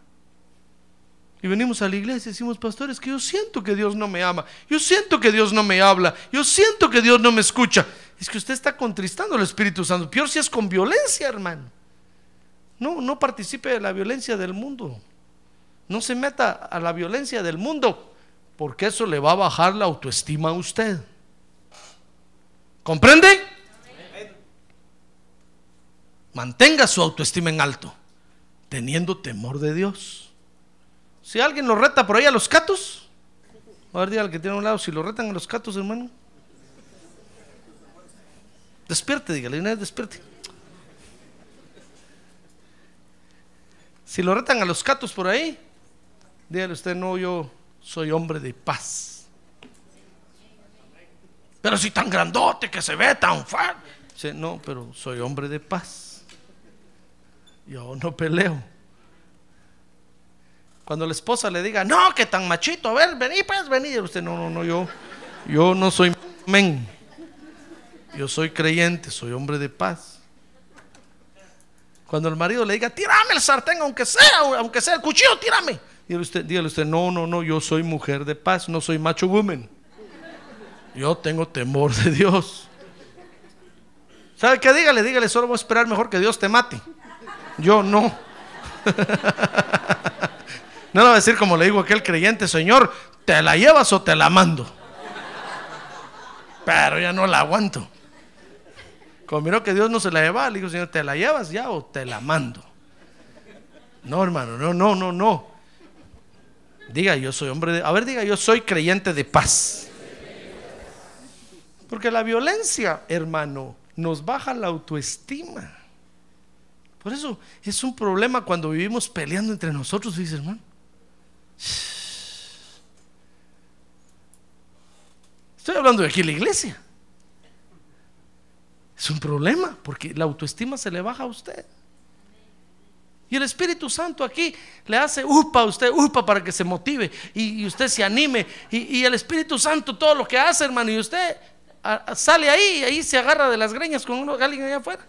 Y venimos a la iglesia y decimos, pastores, que yo siento que Dios no me ama. Yo siento que Dios no me habla. Yo siento que Dios no me escucha. Es que usted está contristando al Espíritu Santo. Peor si es con violencia, hermano. No, no participe de la violencia del mundo. No se meta a la violencia del mundo, porque eso le va a bajar la autoestima a usted. ¿Comprende? Mantenga su autoestima en alto, teniendo temor de Dios. Si alguien lo reta por ahí a los catos, a ver, dígale que tiene a un lado, si lo retan a los catos, hermano, despierte, dígale, una vez despierte. Si lo retan a los catos por ahí, dígale usted, no, yo soy hombre de paz. Pero si tan grandote que se ve tan fuerte. No, pero soy hombre de paz. Yo no peleo. Cuando la esposa le diga, no, que tan machito, a ver, vení, pues, vení. Y usted, no, no, no, yo, yo no soy men. Yo soy creyente, soy hombre de paz. Cuando el marido le diga, tírame el sartén, aunque sea, aunque sea el cuchillo, tírame. Dígale usted, dígale usted, no, no, no, yo soy mujer de paz, no soy macho woman. Yo tengo temor de Dios. ¿Sabe qué? Dígale, dígale, solo voy a esperar mejor que Dios te mate. Yo no. No le voy a decir como le digo a aquel creyente, Señor, ¿te la llevas o te la mando? Pero ya no la aguanto. Como miró que Dios no se la llevaba, le digo, Señor, ¿te la llevas ya o te la mando? No, hermano, no, no, no, no. Diga, yo soy hombre de... A ver, diga, yo soy creyente de paz. Porque la violencia, hermano, nos baja la autoestima. Por eso es un problema cuando vivimos peleando entre nosotros, dice hermano. Estoy hablando de aquí la iglesia. Es un problema porque la autoestima se le baja a usted. Y el Espíritu Santo aquí le hace upa a usted, upa para que se motive y, usted se anime. Y, el Espíritu Santo todo lo que hace, hermano, y usted sale ahí y ahí se agarra de las greñas con uno, alguien allá afuera.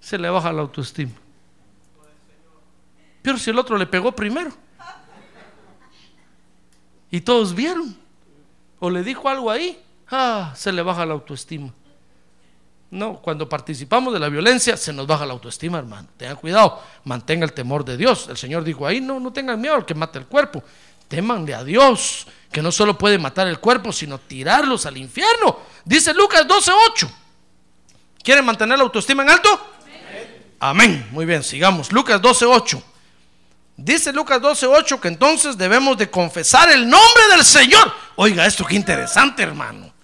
Se le baja la autoestima. Pero si el otro le pegó primero. Y todos vieron. O le dijo algo ahí. Ah, se le baja la autoestima. No, cuando participamos de la violencia se nos baja la autoestima, hermano. Tengan cuidado, mantenga el temor de Dios. El Señor dijo ahí, no, no tengan miedo al que mate el cuerpo. Témanle a Dios, que no solo puede matar el cuerpo, sino tirarlos al infierno. Dice Lucas 12:8. ¿Quieren mantener la autoestima en alto? Amén. Amén. Muy bien, sigamos. Lucas 12:8. Dice Lucas 12:8 que entonces debemos de confesar el nombre del Señor. Oiga, esto qué interesante, hermano.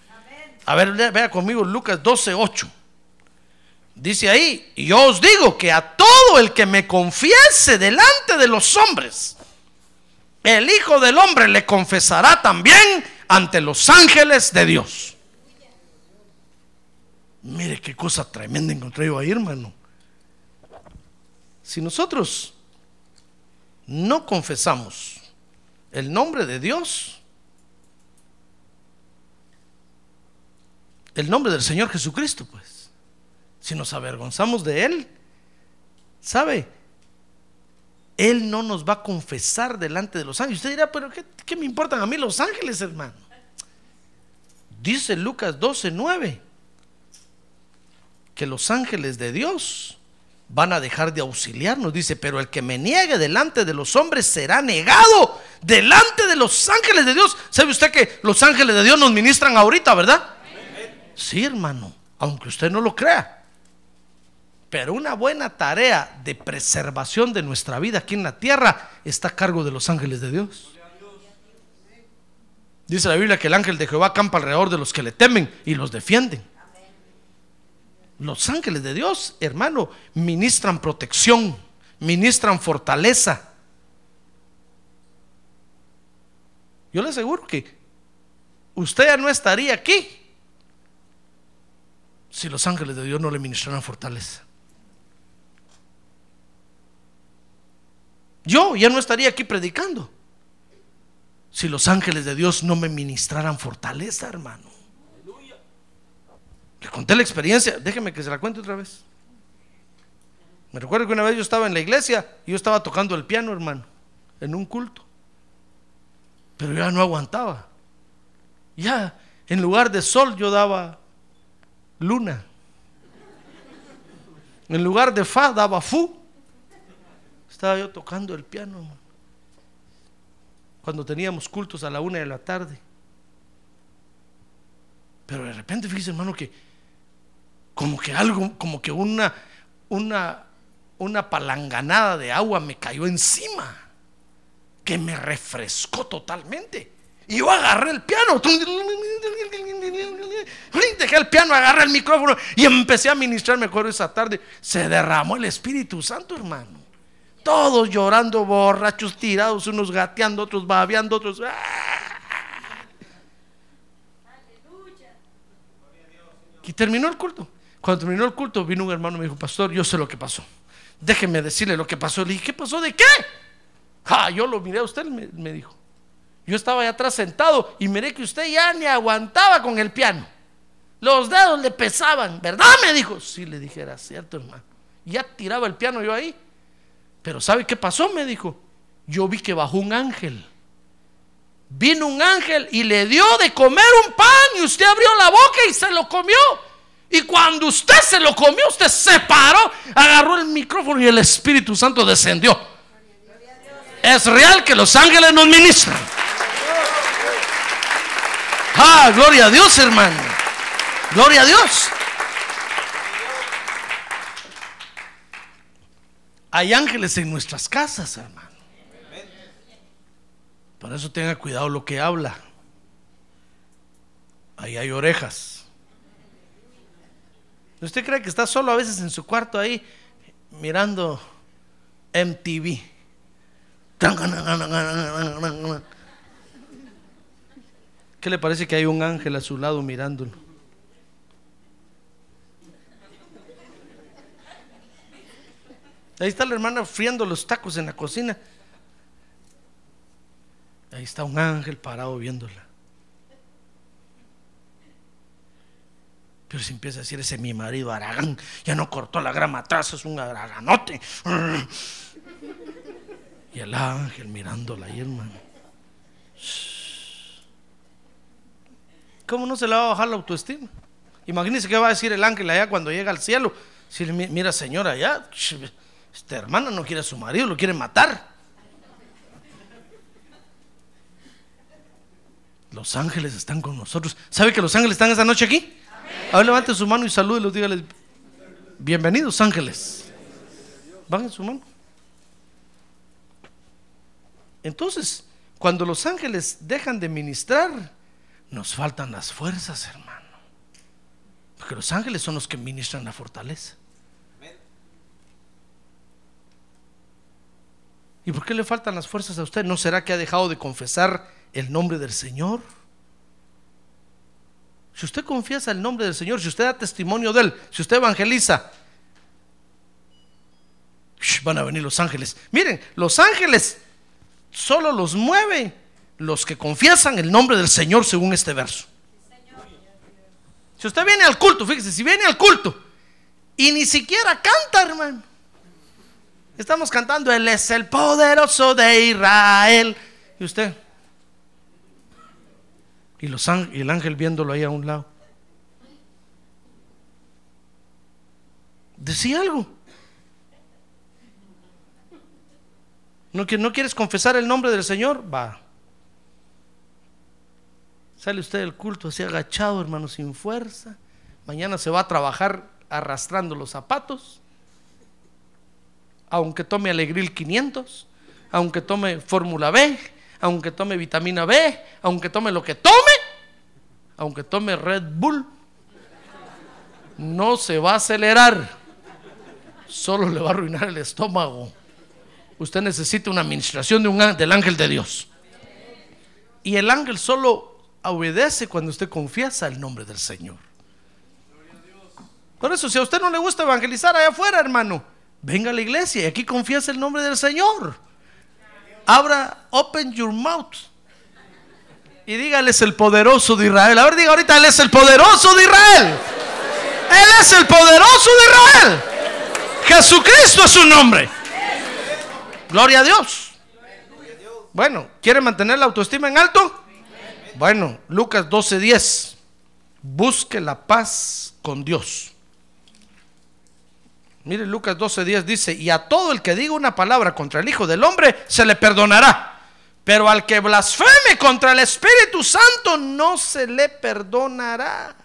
A ver, vea conmigo Lucas 12:8. Dice ahí, y yo os digo que a todo el que me confiese delante de los hombres, el Hijo del Hombre le confesará también ante los ángeles de Dios. Mire qué cosa tremenda encontré yo ahí, hermano. Si nosotros no confesamos el nombre de Dios, el nombre del Señor Jesucristo, pues, si nos avergonzamos de Él, ¿sabe? Él no nos va a confesar delante de los ángeles. Usted dirá, pero ¿qué, qué me importan a mí los ángeles, hermano? Dice Lucas 12, 9, que los ángeles de Dios van a dejar de auxiliarnos. Dice, pero el que me niegue delante de los hombres será negado delante de los ángeles de Dios. ¿Sabe usted que los ángeles de Dios nos ministran ahorita, verdad? Sí, hermano, aunque usted no lo crea. Pero una buena tarea de preservación de nuestra vida aquí en la tierra está a cargo de los ángeles de Dios. Dice la Biblia que el ángel de Jehová campa alrededor de los que le temen y los defienden. Los ángeles de Dios, hermano, ministran protección, ministran fortaleza. Yo le aseguro que usted ya no estaría aquí si los ángeles de Dios no le ministraran fortaleza. Yo ya no estaría aquí predicando si los ángeles de Dios no me ministraran fortaleza, hermano. Le conté la experiencia, déjeme que se la cuente otra vez. Me recuerdo que una vez yo estaba en la iglesia y yo estaba tocando el piano, hermano, en un culto. Pero ya no aguantaba. Ya, en lugar de sol yo daba luna. En lugar de fa daba fu. Estaba yo tocando el piano, hermano. Cuando teníamos cultos a la una de la tarde. Pero de repente, fíjese, hermano, que como que algo, como que una, una, una palanganada de agua me cayó encima, que me refrescó totalmente. Y yo agarré el piano, dejé el piano, agarré el micrófono y empecé a ministrar. Me esa tarde, se derramó el Espíritu Santo, hermano. Todos llorando, borrachos, tirados, unos gateando, otros babeando, otros. Y terminó el culto. Cuando terminó el culto, vino un hermano y me dijo, pastor, yo sé lo que pasó. Déjeme decirle lo que pasó. Le dije, ¿qué pasó? ¿De qué? Ah, yo lo miré a usted, me, me dijo. Yo estaba allá atrás sentado y miré que usted ya ni aguantaba con el piano. Los dedos le pesaban, ¿verdad? Me dijo. Sí, le dije, era cierto, hermano. Ya tiraba el piano yo ahí. Pero ¿sabe qué pasó? Me dijo. Yo vi que bajó un ángel. Vino un ángel y le dio de comer un pan y usted abrió la boca y se lo comió. Y cuando usted se lo comió, usted se paró, agarró el micrófono y el Espíritu Santo descendió. Es real que los ángeles nos ministran. Ah, gloria a Dios, hermano. Gloria a Dios. Hay ángeles en nuestras casas, hermano. Por eso tenga cuidado lo que habla. Ahí hay orejas. ¿Usted cree que está solo a veces en su cuarto ahí mirando MTV? ¿Qué le parece que hay un ángel a su lado mirándolo? Ahí está la hermana friendo los tacos en la cocina. Ahí está un ángel parado viéndola. Pero se empieza a decir ese mi marido Aragán, ya no cortó la grama atrás, es un araganote. Y el ángel mirándola ahí, hermano. ¿Cómo no se le va a bajar la autoestima? Imagínese qué va a decir el ángel allá cuando llega al cielo. Si mira, señora, allá, esta hermana no quiere a su marido, lo quiere matar. Los ángeles están con nosotros. ¿Sabe que los ángeles están esa noche aquí? A levante su mano y salúdelos, dígales, bienvenidos ángeles. Van en su mano. Entonces, cuando los ángeles dejan de ministrar, nos faltan las fuerzas, hermano. Porque los ángeles son los que ministran la fortaleza. ¿Y por qué le faltan las fuerzas a usted? ¿No será que ha dejado de confesar el nombre del Señor? Si usted confiesa el nombre del Señor, si usted da testimonio de Él, si usted evangeliza, van a venir los ángeles. Miren, los ángeles solo los mueve los que confiesan el nombre del Señor según este verso. Si usted viene al culto, fíjese, si viene al culto y ni siquiera canta, hermano. Estamos cantando, Él es el poderoso de Israel. Y usted, y, los, y el ángel viéndolo ahí a un lado. Decía algo. ¿No, ¿No quieres confesar el nombre del Señor? Va. Sale usted del culto así agachado, hermano, sin fuerza. Mañana se va a trabajar arrastrando los zapatos. Aunque tome Alegril 500, aunque tome Fórmula B, aunque tome vitamina B, aunque tome lo que tome, aunque tome Red Bull, no se va a acelerar, solo le va a arruinar el estómago. Usted necesita una administración de un, del ángel de Dios. Y el ángel solo obedece cuando usted confiesa el nombre del Señor. Por eso, si a usted no le gusta evangelizar allá afuera, hermano, venga a la iglesia y aquí confiesa el nombre del Señor abra, open your mouth. Y dígale, es el poderoso de Israel. A ver, diga ahorita, Él es el poderoso de Israel. Él es el poderoso de Israel. Jesucristo es su nombre. Gloria a Dios. Bueno, ¿quiere mantener la autoestima en alto? Bueno, Lucas 12:10. Busque la paz con Dios. Mire, Lucas 12:10 dice, y a todo el que diga una palabra contra el Hijo del Hombre se le perdonará, pero al que blasfeme contra el Espíritu Santo no se le perdonará.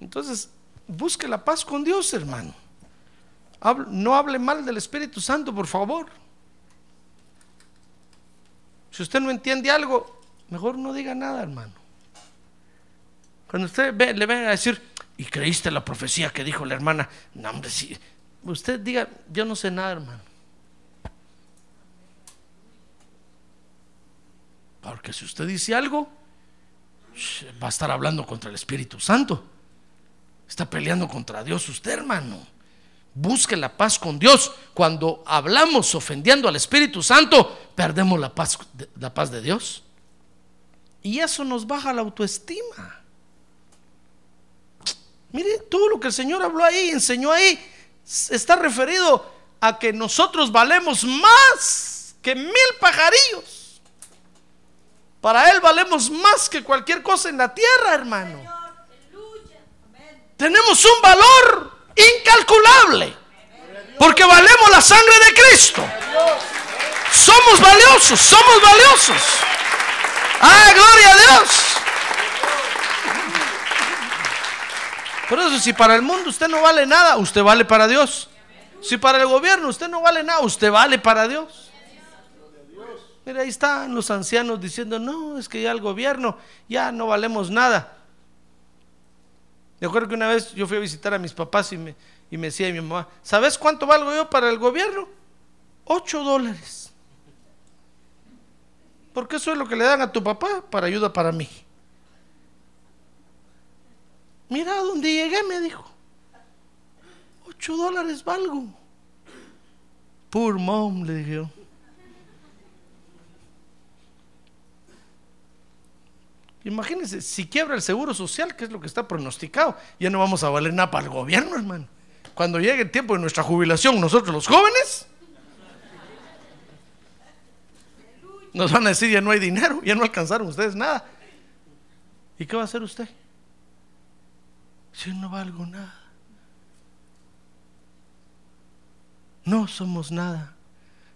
Entonces, busque la paz con Dios, hermano. No hable mal del Espíritu Santo, por favor. Si usted no entiende algo, mejor no diga nada, hermano. Cuando usted le venga a decir, ¿Y creíste la profecía que dijo la hermana? No, hombre, si usted diga, yo no sé nada, hermano. Porque si usted dice algo, va a estar hablando contra el Espíritu Santo. Está peleando contra Dios usted, hermano. Busque la paz con Dios. Cuando hablamos ofendiendo al Espíritu Santo, perdemos la paz, la paz de Dios. Y eso nos baja la autoestima. Mire, todo lo que el Señor habló ahí, enseñó ahí, está referido a que nosotros valemos más que mil pajarillos. Para Él valemos más que cualquier cosa en la tierra, hermano. Tenemos un valor incalculable. Porque valemos la sangre de Cristo. Somos valiosos, somos valiosos. ¡Ah, gloria a Dios! Por eso, si para el mundo usted no vale nada, usted vale para Dios. Si para el gobierno usted no vale nada, usted vale para Dios. Mira, ahí están los ancianos diciendo, no, es que ya el gobierno ya no valemos nada. Me acuerdo que una vez yo fui a visitar a mis papás y me, y me decía mi mamá, ¿sabes cuánto valgo yo para el gobierno? 8 dólares. Porque eso es lo que le dan a tu papá para ayuda para mí. Mira dónde llegué, me dijo. 8 dólares valgo. Poor mom, le dije yo. Imagínense, si quiebra el seguro social, que es lo que está pronosticado, ya no vamos a valer nada para el gobierno, hermano. Cuando llegue el tiempo de nuestra jubilación, nosotros los jóvenes, nos van a decir ya no hay dinero, ya no alcanzaron ustedes nada. ¿Y qué va a hacer usted? Si no valgo nada. No somos nada.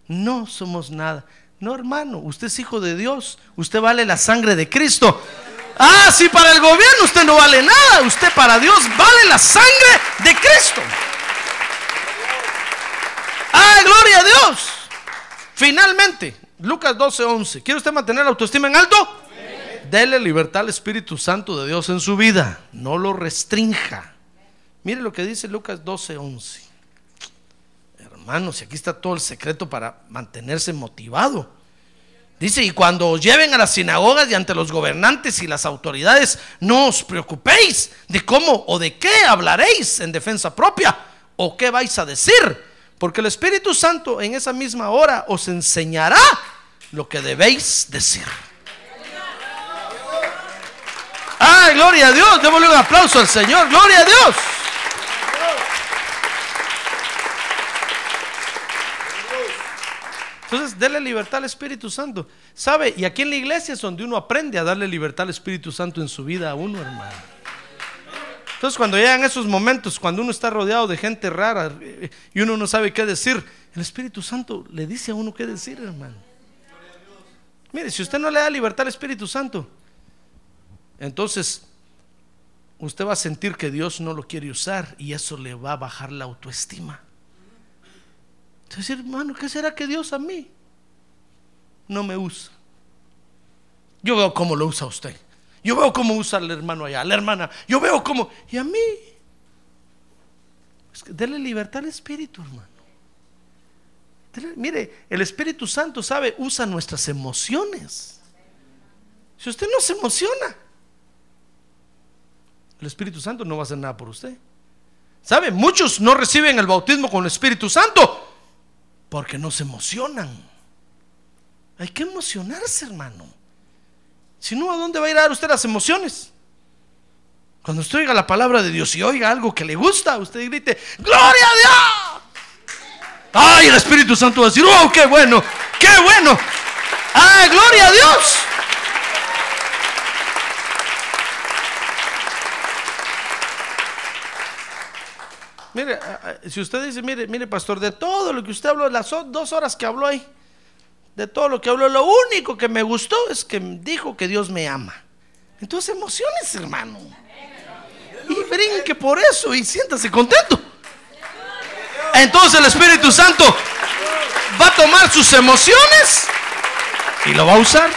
No somos nada. No, hermano, usted es hijo de Dios. Usted vale la sangre de Cristo. Ah, si para el gobierno usted no vale nada. Usted para Dios vale la sangre de Cristo. Ah, gloria a Dios. Finalmente, Lucas 12:11. ¿Quiere usted mantener la autoestima en alto? Dele libertad al Espíritu Santo de Dios en su vida. No lo restrinja. Mire lo que dice Lucas 12:11. Hermanos, y aquí está todo el secreto para mantenerse motivado. Dice, y cuando os lleven a las sinagogas y ante los gobernantes y las autoridades, no os preocupéis de cómo o de qué hablaréis en defensa propia o qué vais a decir, porque el Espíritu Santo en esa misma hora os enseñará lo que debéis decir. ¡Ay, gloria a Dios! Démosle un aplauso al Señor. ¡Gloria a Dios! Entonces, dele libertad al Espíritu Santo. ¿Sabe? Y aquí en la iglesia es donde uno aprende a darle libertad al Espíritu Santo en su vida a uno, hermano. Entonces, cuando llegan esos momentos, cuando uno está rodeado de gente rara eh, y uno no sabe qué decir, el Espíritu Santo le dice a uno qué decir, hermano. Mire, si usted no le da libertad al Espíritu Santo, entonces usted va a sentir que Dios no lo quiere usar y eso le va a bajar la autoestima. Entonces, hermano, ¿qué será que Dios a mí no me usa? Yo veo cómo lo usa usted. Yo veo cómo usa al hermano allá, la hermana. Yo veo cómo. Y a mí. Es libertad al Espíritu, hermano. Mire, el Espíritu Santo sabe, usa nuestras emociones. Si usted no se emociona, el Espíritu Santo no va a hacer nada por usted. ¿Sabe? Muchos no reciben el bautismo con el Espíritu Santo porque no se emocionan. Hay que emocionarse, hermano. Si no, ¿a dónde va a ir a dar usted las emociones? Cuando usted oiga la palabra de Dios y oiga algo que le gusta, usted grite, ¡Gloria a Dios! ¡Ay, el Espíritu Santo va a decir, ¡Oh, qué bueno! ¡Qué bueno! ¡Ay, gloria a Dios! Mire, si usted dice, mire, mire, pastor, de todo lo que usted habló, las dos horas que habló ahí, de todo lo que habló, lo único que me gustó es que dijo que Dios me ama. Entonces emociones, hermano. Y brinque por eso y siéntase contento. Entonces el Espíritu Santo va a tomar sus emociones y lo va a usar.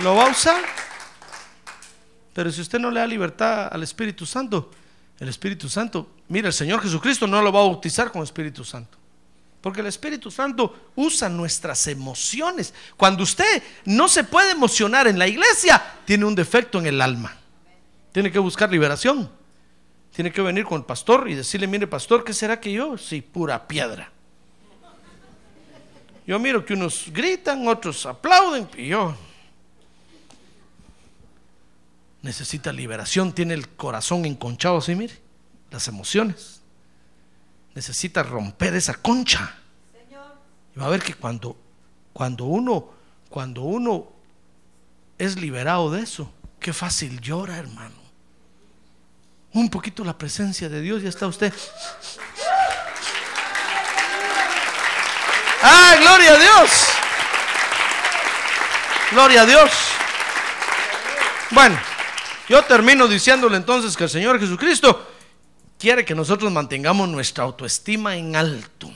Lo va a usar. Pero si usted no le da libertad al Espíritu Santo, el Espíritu Santo, mira, el Señor Jesucristo no lo va a bautizar con Espíritu Santo. Porque el Espíritu Santo usa nuestras emociones. Cuando usted no se puede emocionar en la iglesia, tiene un defecto en el alma. Tiene que buscar liberación. Tiene que venir con el pastor y decirle, mire pastor, ¿qué será que yo? Sí, pura piedra. Yo miro que unos gritan, otros aplauden y yo necesita liberación, tiene el corazón enconchado así, mire, las emociones. Necesita romper esa concha. Y va a ver que cuando, cuando uno, cuando uno es liberado de eso, qué fácil llora, hermano. Un poquito la presencia de Dios, ya está usted. ¡Ah, gloria a Dios! Gloria a Dios. Bueno, yo termino diciéndole entonces que el Señor Jesucristo quiere que nosotros mantengamos nuestra autoestima en alto.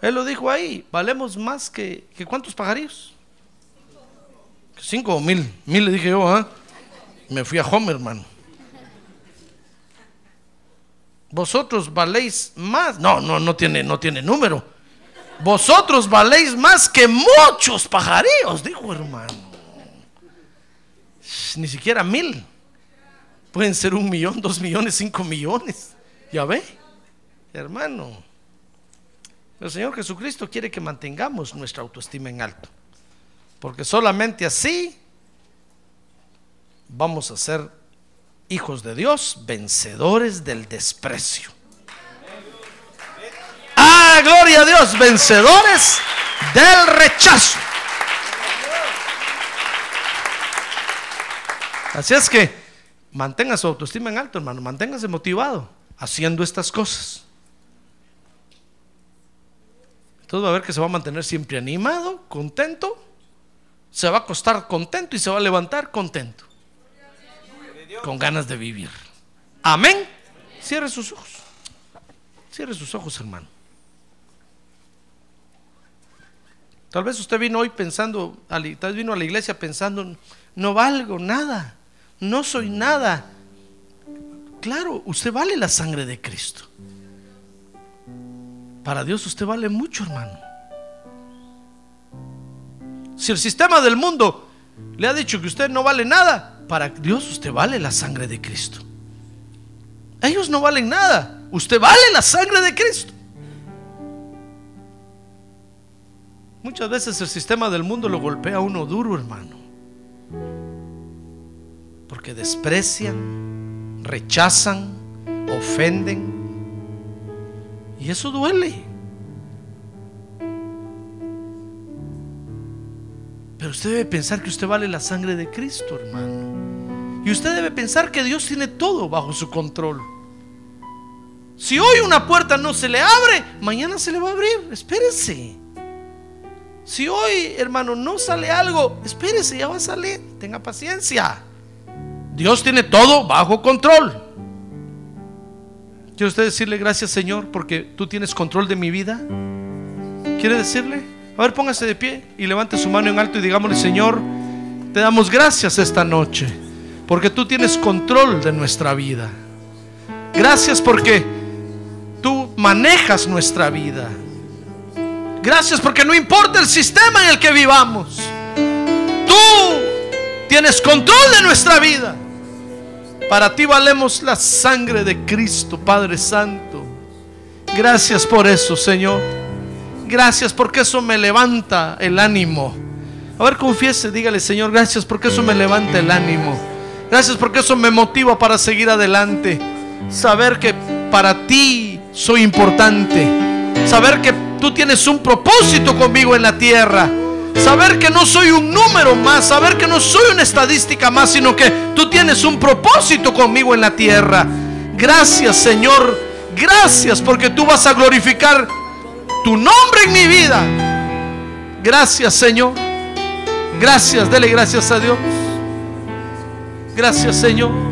Él lo dijo ahí, valemos más que, que cuántos pajarillos. Cinco o mil, mil le dije yo, ¿ah? Me fui a Homer, hermano. Vosotros valéis más. No, no, no tiene, no tiene número. Vosotros valéis más que muchos pajarillos, dijo hermano. Ni siquiera mil. Pueden ser un millón, dos millones, cinco millones. ¿Ya ve? Hermano. El Señor Jesucristo quiere que mantengamos nuestra autoestima en alto. Porque solamente así vamos a ser hijos de Dios, vencedores del desprecio. Ah, gloria a Dios, vencedores del rechazo. Así es que mantenga su autoestima en alto, hermano, manténgase motivado haciendo estas cosas. Entonces va a ver que se va a mantener siempre animado, contento, se va a acostar contento y se va a levantar contento, con ganas de vivir. Amén. Cierre sus ojos. Cierre sus ojos, hermano. Tal vez usted vino hoy pensando, tal vez vino a la iglesia pensando, no valgo nada, no soy nada. Claro, usted vale la sangre de Cristo. Para Dios usted vale mucho, hermano. Si el sistema del mundo le ha dicho que usted no vale nada, para Dios usted vale la sangre de Cristo. Ellos no valen nada. Usted vale la sangre de Cristo. Muchas veces el sistema del mundo lo golpea a uno duro, hermano. Porque desprecian, rechazan, ofenden y eso duele. Pero usted debe pensar que usted vale la sangre de Cristo, hermano. Y usted debe pensar que Dios tiene todo bajo su control. Si hoy una puerta no se le abre, mañana se le va a abrir. Espérese. Si hoy, hermano, no sale algo, espérese, ya va a salir. Tenga paciencia. Dios tiene todo bajo control. ¿Quiere usted decirle gracias Señor porque tú tienes control de mi vida? ¿Quiere decirle? A ver, póngase de pie y levante su mano en alto y digámosle Señor, te damos gracias esta noche porque tú tienes control de nuestra vida. Gracias porque tú manejas nuestra vida. Gracias porque no importa el sistema en el que vivamos. Tú tienes control de nuestra vida. Para ti valemos la sangre de Cristo, Padre Santo. Gracias por eso, Señor. Gracias porque eso me levanta el ánimo. A ver, confiese, dígale, Señor, gracias porque eso me levanta el ánimo. Gracias porque eso me motiva para seguir adelante. Saber que para ti soy importante. Saber que tú tienes un propósito conmigo en la tierra Saber que no soy un número más, saber que no soy una estadística más, sino que tú tienes un propósito conmigo en la tierra. Gracias Señor, gracias porque tú vas a glorificar tu nombre en mi vida. Gracias Señor, gracias, dele gracias a Dios. Gracias Señor.